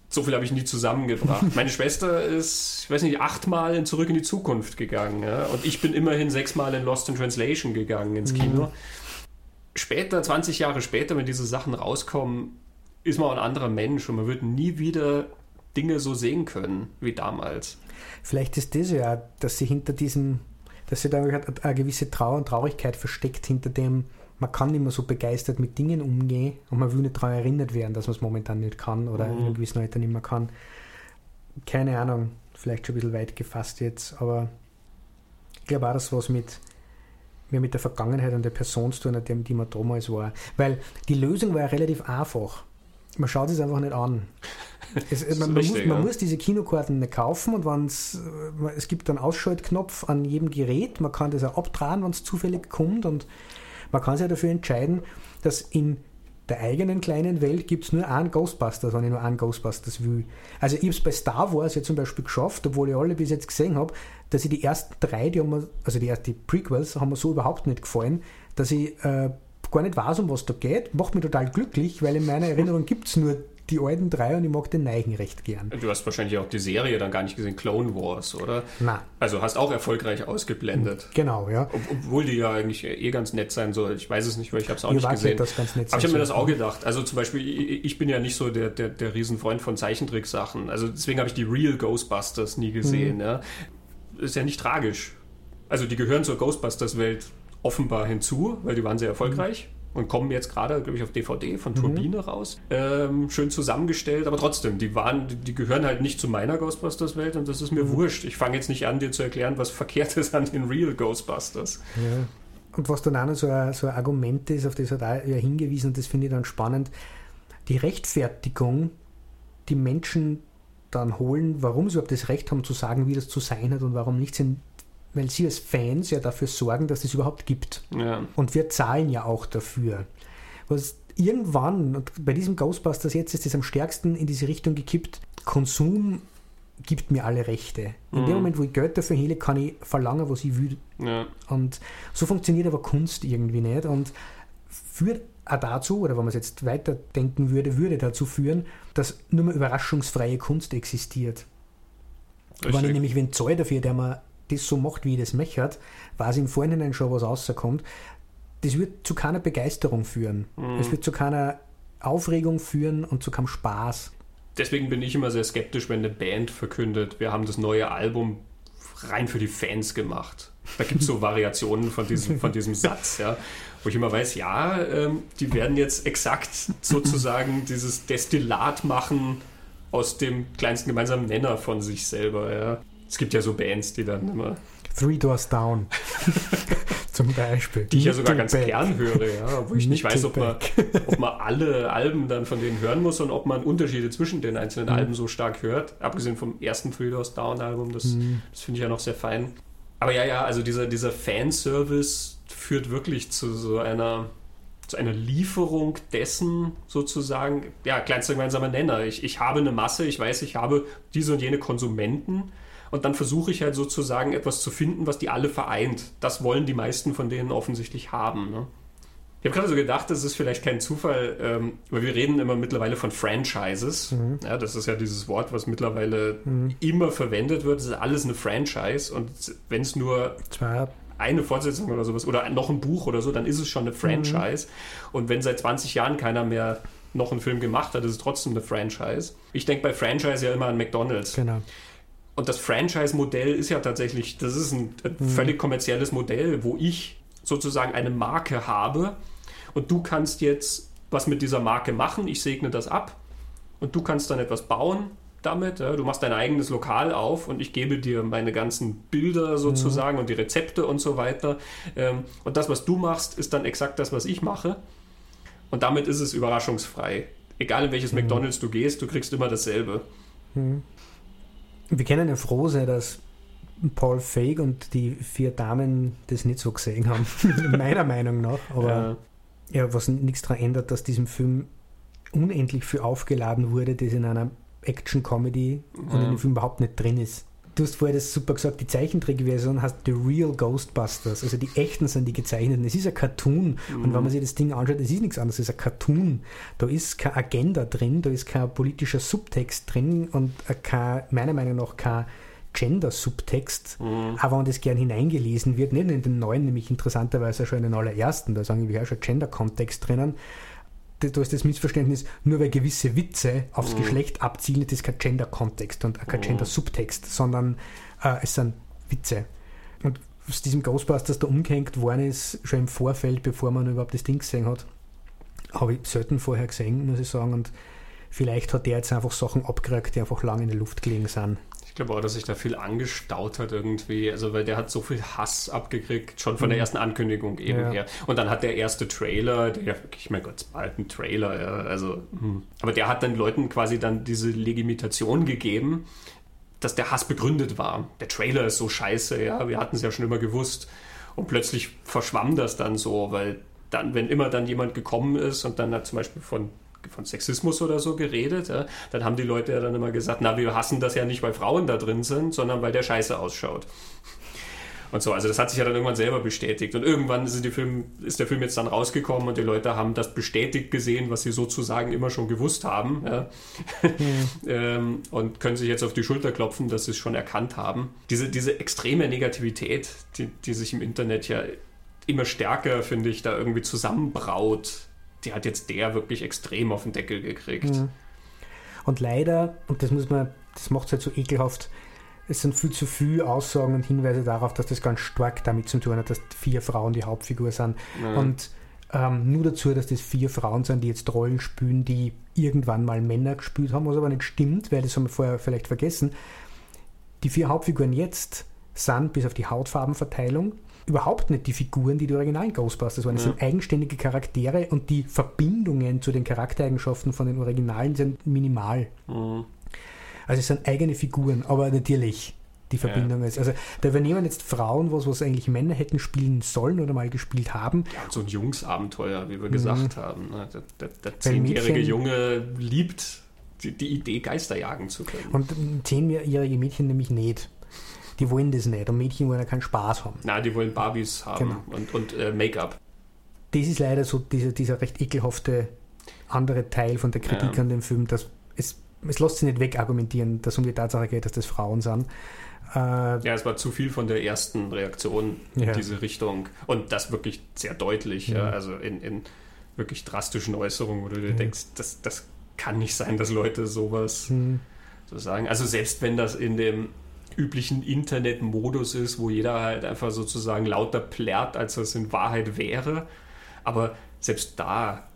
so viel habe ich nie zusammengebracht. Meine Schwester ist, ich weiß nicht, achtmal in Zurück in die Zukunft gegangen. Ja? Und ich bin immerhin sechsmal in Lost in Translation gegangen ins Kino. Mhm. Später, 20 Jahre später, wenn diese Sachen rauskommen, ist man ein anderer Mensch und man wird nie wieder Dinge so sehen können wie damals. Vielleicht ist das ja, dass sie hinter diesem, dass sie da eine gewisse Trauer und Traurigkeit versteckt hinter dem, man kann nicht mehr so begeistert mit Dingen umgehen und man will nicht daran erinnert werden, dass man es momentan nicht kann oder mhm. in einem gewissen Alter nicht mehr kann. Keine Ahnung, vielleicht schon ein bisschen weit gefasst jetzt, aber ich glaube auch, dass was mit, mehr mit der Vergangenheit und der Person zu tun hat, die man damals war. Weil die Lösung war ja relativ einfach. Man schaut es einfach nicht an. Es, man, man, richtig, muss, man ja. muss, diese Kinokarten nicht kaufen und wenn's, es gibt einen Ausschaltknopf an jedem Gerät. Man kann das auch abdrehen, wenn es zufällig kommt und man kann sich ja dafür entscheiden, dass in der eigenen kleinen Welt gibt es nur einen Ghostbusters, wenn ich nur einen Ghostbusters will. Also ich habe es bei Star Wars ja zum Beispiel geschafft, obwohl ich alle bis jetzt gesehen habe, dass ich die ersten drei, die haben mir, also die, die Prequels, haben mir so überhaupt nicht gefallen, dass ich äh, gar nicht weiß, um was da geht. Macht mich total glücklich, weil in meiner Erinnerung gibt es nur die alten drei und ich mag den Neigen recht gern. Du hast wahrscheinlich auch die Serie dann gar nicht gesehen, Clone Wars, oder? Nein. Also hast auch erfolgreich ausgeblendet. Genau, ja. Ob, obwohl die ja eigentlich eh ganz nett sein soll. Ich weiß es nicht, weil ich habe es auch ich nicht gesehen. Das ganz nett Aber ich habe mir das auch gedacht. Also zum Beispiel, ich bin ja nicht so der, der, der Riesenfreund von Zeichentricksachen. Also deswegen habe ich die Real Ghostbusters nie gesehen. Mhm. Ja. Ist ja nicht tragisch. Also die gehören zur Ghostbusters-Welt offenbar hinzu, weil die waren sehr erfolgreich. Mhm und kommen jetzt gerade, glaube ich, auf DVD von mhm. Turbine mhm. raus. Ähm, schön zusammengestellt, aber trotzdem, die waren, die gehören halt nicht zu meiner Ghostbusters-Welt und das ist mir mhm. wurscht. Ich fange jetzt nicht an, dir zu erklären, was verkehrt ist an den Real Ghostbusters. Ja. Und was dann auch noch so ein, so ein Argument ist, auf das hat er ja hingewiesen, und das finde ich dann spannend, die Rechtfertigung, die Menschen dann holen, warum sie überhaupt das Recht haben zu sagen, wie das zu sein hat und warum nicht, sind weil sie als Fans ja dafür sorgen, dass es überhaupt gibt. Ja. Und wir zahlen ja auch dafür. Was irgendwann, und bei diesem Ghostbusters jetzt ist es am stärksten in diese Richtung gekippt, Konsum gibt mir alle Rechte. In mhm. dem Moment, wo ich Geld dafür hele, kann ich verlangen, was ich will. Ja. Und so funktioniert aber Kunst irgendwie nicht und führt auch dazu, oder wenn man es jetzt weiterdenken würde, würde dazu führen, dass nur mehr überraschungsfreie Kunst existiert. Richtig. Wenn ich nämlich wen zahle dafür, der mir das so macht, wie ich das möchte, weiß im Vorhinein schon, was rauskommt, das wird zu keiner Begeisterung führen. Mhm. Es wird zu keiner Aufregung führen und zu keinem Spaß. Deswegen bin ich immer sehr skeptisch, wenn eine Band verkündet, wir haben das neue Album rein für die Fans gemacht. Da gibt es so Variationen von diesem, von diesem Satz, ja, wo ich immer weiß, ja, ähm, die werden jetzt exakt sozusagen dieses Destillat machen aus dem kleinsten gemeinsamen Nenner von sich selber. Ja. Es gibt ja so Bands, die dann immer. Three Doors Down. Zum Beispiel. Die ich ja sogar ganz gern höre, ja, wo ich nicht weiß, ob man, ob man alle Alben dann von denen hören muss und ob man Unterschiede zwischen den einzelnen mhm. Alben so stark hört. Abgesehen vom ersten Three Doors Down Album, das, mhm. das finde ich ja noch sehr fein. Aber ja, ja, also dieser, dieser Fanservice führt wirklich zu so einer, zu einer Lieferung dessen sozusagen, ja, kleinster gemeinsamer Nenner. Ich, ich habe eine Masse, ich weiß, ich habe diese und jene Konsumenten und dann versuche ich halt sozusagen etwas zu finden, was die alle vereint. Das wollen die meisten von denen offensichtlich haben. Ne? Ich habe gerade so gedacht, das ist vielleicht kein Zufall, ähm, weil wir reden immer mittlerweile von Franchises. Mhm. Ja, das ist ja dieses Wort, was mittlerweile mhm. immer verwendet wird. Das ist alles eine Franchise und wenn es nur Zwar eine Fortsetzung oder sowas oder noch ein Buch oder so, dann ist es schon eine mhm. Franchise. Mhm. Und wenn seit 20 Jahren keiner mehr noch einen Film gemacht hat, ist es trotzdem eine Franchise. Ich denke bei Franchise ja immer an McDonalds. Genau. Und das Franchise-Modell ist ja tatsächlich, das ist ein, ein mhm. völlig kommerzielles Modell, wo ich sozusagen eine Marke habe und du kannst jetzt was mit dieser Marke machen. Ich segne das ab und du kannst dann etwas bauen damit. Ja, du machst dein eigenes Lokal auf und ich gebe dir meine ganzen Bilder sozusagen mhm. und die Rezepte und so weiter. Ähm, und das, was du machst, ist dann exakt das, was ich mache. Und damit ist es überraschungsfrei. Egal in welches mhm. McDonalds du gehst, du kriegst immer dasselbe. Mhm. Wir können ja froh sein, dass Paul Feig und die vier Damen das nicht so gesehen haben, meiner Meinung nach. Aber ja. ja, was nichts daran ändert, dass diesem Film unendlich viel aufgeladen wurde, das in einer Action-Comedy und in dem Film überhaupt nicht drin ist. Du hast vorher das super gesagt, die Zeichentrickversion heißt The Real Ghostbusters. Also die echten sind die gezeichneten. Es ist ein Cartoon. Mhm. Und wenn man sich das Ding anschaut, es ist nichts anderes, es ist ein Cartoon. Da ist keine Agenda drin, da ist kein politischer Subtext drin und kein, meiner Meinung nach kein Gender-Subtext, mhm. aber wenn das gern hineingelesen wird, nicht in den neuen, nämlich interessanterweise schon in den allerersten, da sagen wir ja schon Gender-Kontext drinnen, da ist das Missverständnis, nur weil gewisse Witze aufs mhm. Geschlecht abzielen, das ist kein Gender-Kontext und kein mhm. Gender-Subtext, sondern äh, es sind Witze. Und aus diesem Ghostbusters da umgehängt worden ist, schon im Vorfeld, bevor man überhaupt das Ding gesehen hat, habe ich selten vorher gesehen, muss ich sagen. Und vielleicht hat der jetzt einfach Sachen abgekriegt, die einfach lange in der Luft gelegen sind. Ich glaube auch, dass sich da viel angestaut hat irgendwie. Also, weil der hat so viel Hass abgekriegt, schon von mhm. der ersten Ankündigung eben ja. her. Und dann hat der erste Trailer, der wirklich, mein Gott, bald ein Trailer, ja, also, hm. aber der hat dann Leuten quasi dann diese Legitimation gegeben, dass der Hass begründet war. Der Trailer ist so scheiße, ja, wir hatten es ja schon immer gewusst. Und plötzlich verschwamm das dann so, weil dann, wenn immer dann jemand gekommen ist und dann hat zum Beispiel von von Sexismus oder so geredet, ja, dann haben die Leute ja dann immer gesagt, na, wir hassen das ja nicht, weil Frauen da drin sind, sondern weil der scheiße ausschaut. Und so, also das hat sich ja dann irgendwann selber bestätigt. Und irgendwann ist, Film, ist, der Film jetzt dann rausgekommen und die Leute haben das bestätigt gesehen, was sie sozusagen immer schon gewusst haben. Ja. Mhm. und können sich jetzt auf die Schulter klopfen, dass sie es schon erkannt haben. Diese, diese extreme Negativität, die, die sich im Internet ja immer stärker, finde ich, da irgendwie zusammenbraut, die hat jetzt der wirklich extrem auf den Deckel gekriegt. Mhm. Und leider, und das muss man, das macht es halt so ekelhaft, es sind viel zu viele Aussagen und Hinweise darauf, dass das ganz stark damit zu tun hat, dass vier Frauen die Hauptfigur sind. Mhm. Und ähm, nur dazu, dass das vier Frauen sind, die jetzt Rollen spielen, die irgendwann mal Männer gespielt haben, was aber nicht stimmt, weil das haben wir vorher vielleicht vergessen. Die vier Hauptfiguren jetzt sind, bis auf die Hautfarbenverteilung, überhaupt nicht die Figuren, die die originalen Ghostbusters waren. Es ja. sind eigenständige Charaktere und die Verbindungen zu den Charaktereigenschaften von den Originalen sind minimal. Mhm. Also es sind eigene Figuren, aber natürlich die Verbindung ja. ist. Also da übernehmen jetzt Frauen was, was eigentlich Männer hätten spielen sollen oder mal gespielt haben. Ja, so ein Jungsabenteuer, wie wir mhm. gesagt haben. Ne? Der, der, der zehnjährige Junge liebt die, die, Idee, Geister jagen zu können. Und zehnjährige Mädchen nämlich nicht die wollen das nicht und Mädchen wollen ja keinen Spaß haben. Nein, die wollen Barbies haben genau. und, und äh, Make-up. Das ist leider so dieser, dieser recht ekelhafte andere Teil von der Kritik ja. an dem Film, dass es, es lässt sich nicht wegargumentieren, dass um die Tatsache geht, dass das Frauen sind. Äh, ja, es war zu viel von der ersten Reaktion in ja. diese Richtung und das wirklich sehr deutlich, ja. also in, in wirklich drastischen Äußerungen, wo du dir denkst, das, das kann nicht sein, dass Leute sowas mhm. so sagen. Also selbst wenn das in dem üblichen Internet-Modus ist, wo jeder halt einfach sozusagen lauter plärrt, als es in Wahrheit wäre. Aber selbst da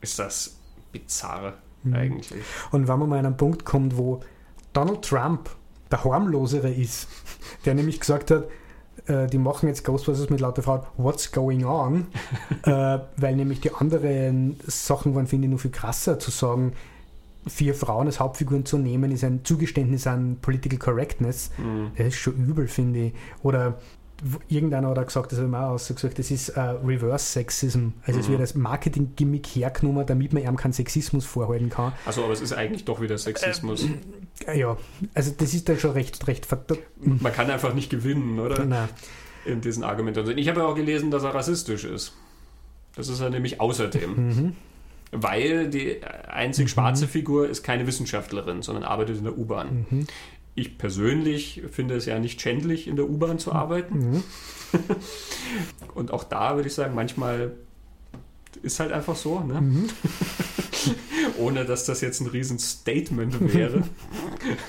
ist das bizarr mhm. eigentlich. Und wenn man mal an einen Punkt kommt, wo Donald Trump der harmlosere ist, der nämlich gesagt hat, äh, die machen jetzt Ghostbusters mit lauter Frauen, what's going on? äh, weil nämlich die anderen Sachen waren, finde ich, nur viel krasser zu sagen, vier Frauen als Hauptfiguren zu nehmen, ist ein Zugeständnis an Political Correctness. Mhm. Das ist schon übel, finde ich. Oder irgendeiner hat auch gesagt, das habe ich auch ausgesagt, das ist uh, Reverse Sexism. Also mhm. es wird als Marketing-Gimmick hergenommen, damit man ihm keinen Sexismus vorhalten kann. Also aber es ist eigentlich doch wieder Sexismus. Äh, ja, also das ist dann schon recht, recht Man kann einfach nicht gewinnen, oder? Nein. In diesen Argumenten. Ich habe ja auch gelesen, dass er rassistisch ist. Das ist er nämlich außerdem. Mhm. Weil die einzig mhm. schwarze Figur ist keine Wissenschaftlerin, sondern arbeitet in der U-Bahn. Mhm. Ich persönlich finde es ja nicht schändlich, in der U-Bahn zu arbeiten. Mhm. Und auch da würde ich sagen, manchmal ist halt einfach so, ne? Mhm. Ohne dass das jetzt ein Riesen-Statement wäre.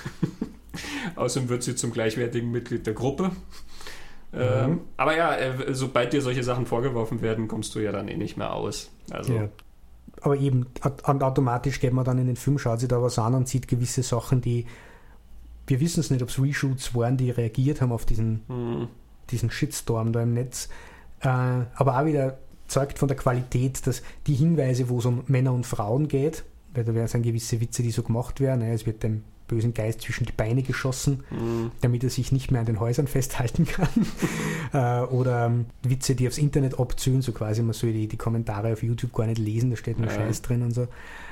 Außerdem wird sie zum gleichwertigen Mitglied der Gruppe. Ähm, mhm. aber ja, äh, sobald dir solche Sachen vorgeworfen werden, kommst du ja dann eh nicht mehr aus. Also. Ja. Aber eben, automatisch geht man dann in den Film, schaut sich da was an und sieht gewisse Sachen, die wir wissen es nicht, ob es Reshoots waren, die reagiert haben auf diesen, mhm. diesen Shitstorm da im Netz. Äh, aber auch wieder zeugt von der Qualität, dass die Hinweise, wo es um Männer und Frauen geht, weil da wären gewisse Witze, die so gemacht werden. Ne? Es wird dem bösen Geist zwischen die Beine geschossen, mhm. damit er sich nicht mehr an den Häusern festhalten kann. äh, oder ähm, Witze, die aufs Internet abziehen, so quasi, man soll die, die Kommentare auf YouTube gar nicht lesen, da steht nur ja. Scheiß drin und so.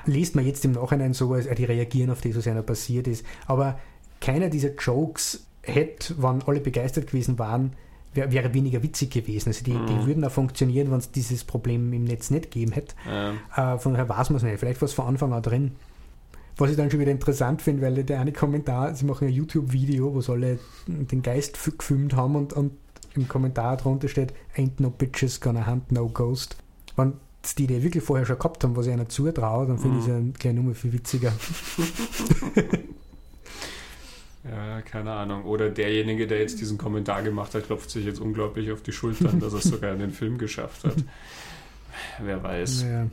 Liest man jetzt im Nachhinein so, als die reagieren auf das, was einer passiert ist. Aber keiner dieser Jokes hätte, wenn alle begeistert gewesen waren, wär, wäre weniger witzig gewesen. Also die, mhm. die würden auch funktionieren, wenn es dieses Problem im Netz nicht gegeben hätte. Ja. Äh, von daher weiß man es nicht. Vielleicht war es von Anfang an drin. Was ich dann schon wieder interessant finde, weil der eine Kommentar, sie machen ein YouTube-Video, wo sie alle den Geist gefilmt haben und, und im Kommentar drunter steht, ain't no bitches gonna hunt no ghost. Wenn die Idee wirklich vorher schon gehabt haben, was ich einer zutraue, dann finde mhm. ich es ja gleich nur viel witziger. Ja, keine Ahnung. Oder derjenige, der jetzt diesen Kommentar gemacht hat, klopft sich jetzt unglaublich auf die Schultern, dass er es sogar in den Film geschafft hat. Wer weiß. Ja.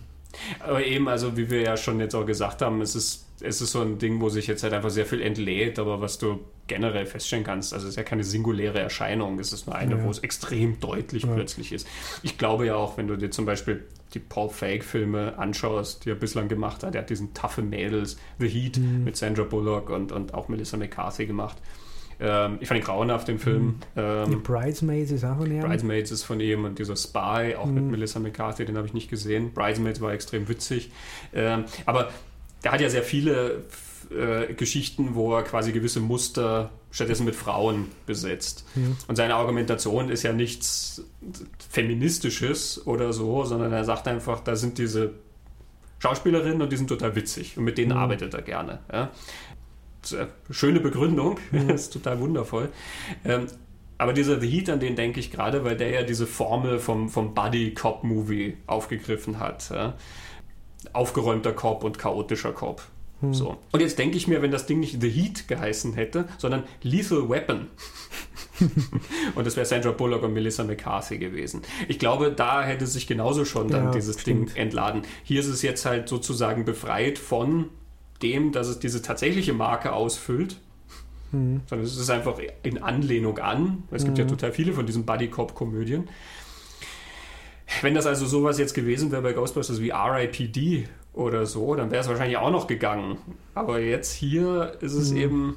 Aber eben, also wie wir ja schon jetzt auch gesagt haben, es ist, es ist so ein Ding, wo sich jetzt halt einfach sehr viel entlädt, aber was du generell feststellen kannst, also es ist ja keine singuläre Erscheinung, es ist nur eine, ja. wo es extrem deutlich ja. plötzlich ist. Ich glaube ja auch, wenn du dir zum Beispiel die Paul Feig-Filme anschaust, die er bislang gemacht hat, er hat diesen Taffe Mädels, The Heat mhm. mit Sandra Bullock und, und auch Melissa McCarthy gemacht. Ähm, ich fand ihn grauenhaft, den Film. Mhm. Ähm, Bridesmaids ist auch von ihm. Bridesmaids ist von ihm und dieser Spy, auch mhm. mit Melissa McCarthy, den habe ich nicht gesehen. Bridesmaids war extrem witzig. Ähm, aber der hat ja sehr viele äh, Geschichten, wo er quasi gewisse Muster stattdessen mit Frauen besetzt. Mhm. Und seine Argumentation ist ja nichts Feministisches oder so, sondern er sagt einfach, da sind diese Schauspielerinnen und die sind total witzig und mit denen mhm. arbeitet er gerne. Ja. Schöne Begründung, mhm. ist total wundervoll. Ähm, aber dieser The Heat, an den denke ich gerade, weil der ja diese Formel vom, vom Buddy-Cop-Movie aufgegriffen hat. Ja. Aufgeräumter Cop und chaotischer Cop. Hm. So. Und jetzt denke ich mir, wenn das Ding nicht The Heat geheißen hätte, sondern Lethal Weapon. und das wäre Sandra Bullock und Melissa McCarthy gewesen. Ich glaube, da hätte sich genauso schon dann ja, dieses stimmt. Ding entladen. Hier ist es jetzt halt sozusagen befreit von dem, dass es diese tatsächliche Marke ausfüllt. Mhm. Sondern es ist einfach in Anlehnung an. Es gibt ja total viele von diesen Buddy-Cop-Komödien. Wenn das also sowas jetzt gewesen wäre bei Ghostbusters wie R.I.P.D. oder so, dann wäre es wahrscheinlich auch noch gegangen. Aber jetzt hier ist es mhm. eben,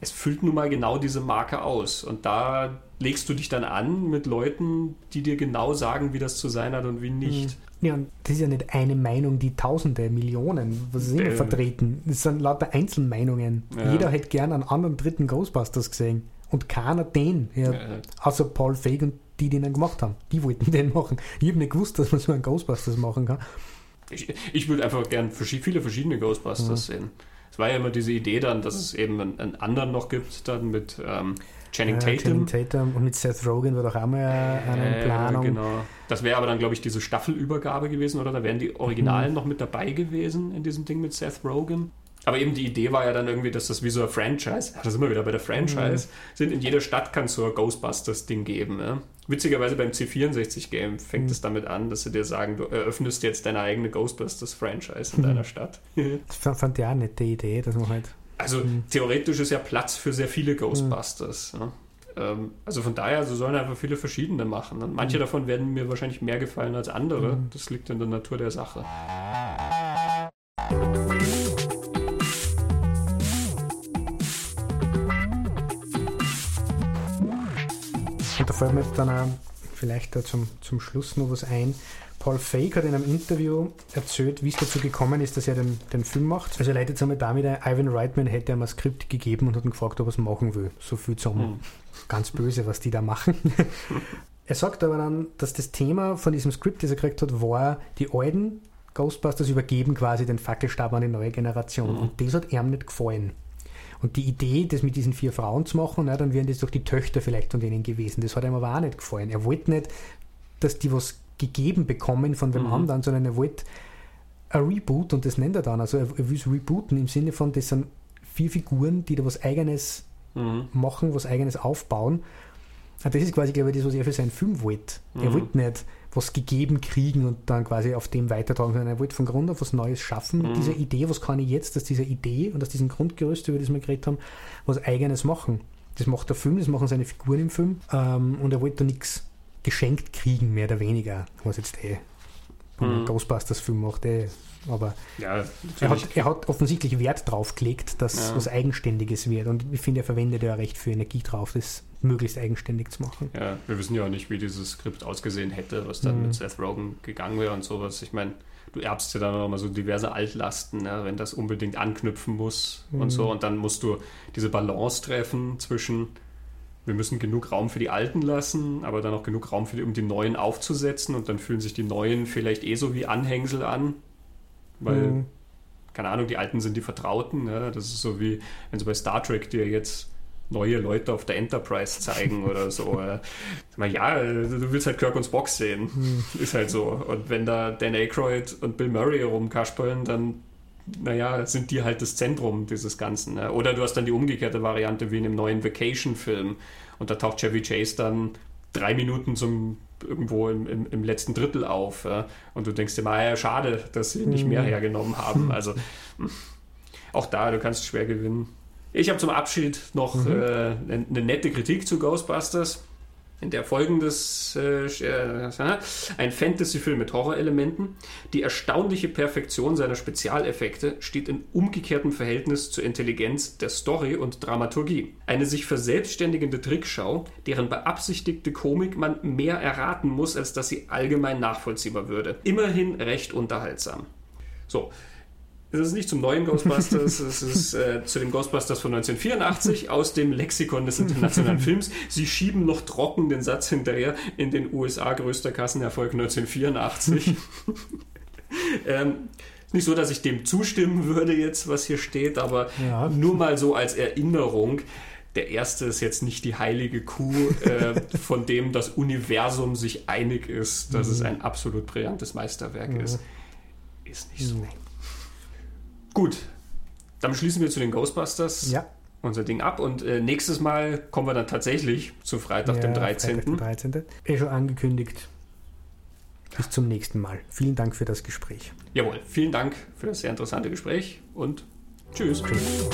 es füllt nun mal genau diese Marke aus. Und da legst du dich dann an mit Leuten, die dir genau sagen, wie das zu sein hat und wie nicht. Mhm. Ja, und das ist ja nicht eine Meinung, die Tausende, Millionen, was ist immer vertreten. Das sind lauter Einzelmeinungen. Ja. Jeder hätte gern einen anderen dritten Ghostbusters gesehen. Und keiner den. Ja, ja. Außer Paul Feig und die, die den gemacht haben. Die wollten den machen. Ich habe nicht gewusst, dass man so einen Ghostbusters machen kann. Ich, ich würde einfach gern viele verschiedene Ghostbusters ja. sehen. Es war ja immer diese Idee dann, dass es eben einen, einen anderen noch gibt, dann mit ähm, Channing Tatum. Channing Tatum und mit Seth Rogen war doch auch mal eine Planung. genau. Das wäre aber dann, glaube ich, diese Staffelübergabe gewesen, oder? Da wären die Originalen mhm. noch mit dabei gewesen in diesem Ding mit Seth Rogen. Aber eben die Idee war ja dann irgendwie, dass das wie so ein Franchise, ja, da sind wir wieder bei der Franchise, mhm. sind in jeder Stadt kann es so ein Ghostbusters-Ding geben. Ja? Witzigerweise beim C64-Game fängt mhm. es damit an, dass sie dir sagen, du eröffnest jetzt deine eigene Ghostbusters-Franchise in mhm. deiner Stadt. das fand ich auch eine nette Idee, dass man halt. Also mhm. theoretisch ist ja Platz für sehr viele Ghostbusters. Ja? Ähm, also von daher, so sollen einfach viele verschiedene machen. Und manche mhm. davon werden mir wahrscheinlich mehr gefallen als andere. Das liegt in der Natur der Sache. Da fällt mir dann auch vielleicht da zum, zum Schluss noch was ein. Paul Fake hat in einem Interview erzählt, wie es dazu gekommen ist, dass er den, den Film macht. Also er leitet es einmal damit ein, Ivan Reitman hätte ihm ein Skript gegeben und hat ihn gefragt, ob er es machen will. So viel zum mhm. ganz böse, was die da machen. er sagt aber dann, dass das Thema von diesem Skript, das er gekriegt hat, war, die alten Ghostbusters übergeben quasi den Fackelstab an die neue Generation. Mhm. Und das hat ihm nicht gefallen. Und die Idee, das mit diesen vier Frauen zu machen, na, dann wären das doch die Töchter vielleicht von denen gewesen. Das hat ihm aber auch nicht gefallen. Er wollte nicht, dass die was gegeben bekommen von dem mhm. anderen, sondern er wollte ein Reboot und das nennt er dann. Also er, er will es rebooten im Sinne von, das sind vier Figuren, die da was Eigenes mhm. machen, was Eigenes aufbauen. Und das ist quasi, glaube ich, das, was er für seinen Film wollte. Mhm. Er wollte nicht was gegeben kriegen und dann quasi auf dem weitertragen, sondern er wollte von Grund auf was Neues schaffen mit mhm. dieser Idee, was kann ich jetzt aus dieser Idee und aus diesem Grundgerüst, über das wir geredet haben, was Eigenes machen. Das macht der Film, das machen seine Figuren im Film ähm, und er wollte da nichts geschenkt kriegen, mehr oder weniger, was jetzt eh mhm. Ghostbusters-Film macht, eh. Aber ja, er, hat, er hat offensichtlich Wert drauf gelegt, dass ja. was Eigenständiges wird und ich finde, er verwendet ja recht viel Energie drauf, das möglichst eigenständig zu machen. Ja, wir wissen ja auch nicht, wie dieses Skript ausgesehen hätte, was dann mhm. mit Seth Rogen gegangen wäre und sowas. Ich meine, du erbst ja dann auch mal so diverse Altlasten, ne, wenn das unbedingt anknüpfen muss mhm. und so. Und dann musst du diese Balance treffen zwischen, wir müssen genug Raum für die Alten lassen, aber dann auch genug Raum für die, um die Neuen aufzusetzen. Und dann fühlen sich die Neuen vielleicht eh so wie Anhängsel an, weil, mhm. keine Ahnung, die Alten sind die Vertrauten. Ne? Das ist so wie, wenn sie bei Star Trek dir jetzt neue Leute auf der Enterprise zeigen oder so. ja, du willst halt Kirk und Spock sehen. Hm. Ist halt so. Und wenn da Dan Aykroyd und Bill Murray rumkaspeln, dann naja, sind die halt das Zentrum dieses Ganzen. Ne? Oder du hast dann die umgekehrte Variante wie in dem neuen Vacation-Film. Und da taucht Chevy Chase dann drei Minuten zum irgendwo im, im, im letzten Drittel auf. Ja? Und du denkst dir mal, ja, schade, dass sie nicht mehr hm. hergenommen haben. Also auch da, du kannst schwer gewinnen. Ich habe zum Abschied noch mhm. äh, eine, eine nette Kritik zu Ghostbusters in der folgendes äh, äh, ein Fantasy-Film mit Horrorelementen. Die erstaunliche Perfektion seiner Spezialeffekte steht in umgekehrtem Verhältnis zur Intelligenz der Story und Dramaturgie. Eine sich verselbstständigende Trickschau, deren beabsichtigte Komik man mehr erraten muss, als dass sie allgemein nachvollziehbar würde. Immerhin recht unterhaltsam. So, es ist nicht zum neuen Ghostbusters, es ist äh, zu dem Ghostbusters von 1984 aus dem Lexikon des internationalen Films. Sie schieben noch trocken den Satz hinterher in den USA größter Kassenerfolg 1984. ähm, nicht so, dass ich dem zustimmen würde jetzt, was hier steht, aber ja. nur mal so als Erinnerung. Der erste ist jetzt nicht die heilige Kuh, äh, von dem das Universum sich einig ist, dass mhm. es ein absolut brillantes Meisterwerk mhm. ist. Ist nicht so. Gut, dann schließen wir zu den Ghostbusters ja. unser Ding ab und äh, nächstes Mal kommen wir dann tatsächlich zu Freitag, ja, dem 13. Freitag, 13. Eh schon angekündigt. Bis zum nächsten Mal. Vielen Dank für das Gespräch. Jawohl, vielen Dank für das sehr interessante Gespräch und tschüss. tschüss.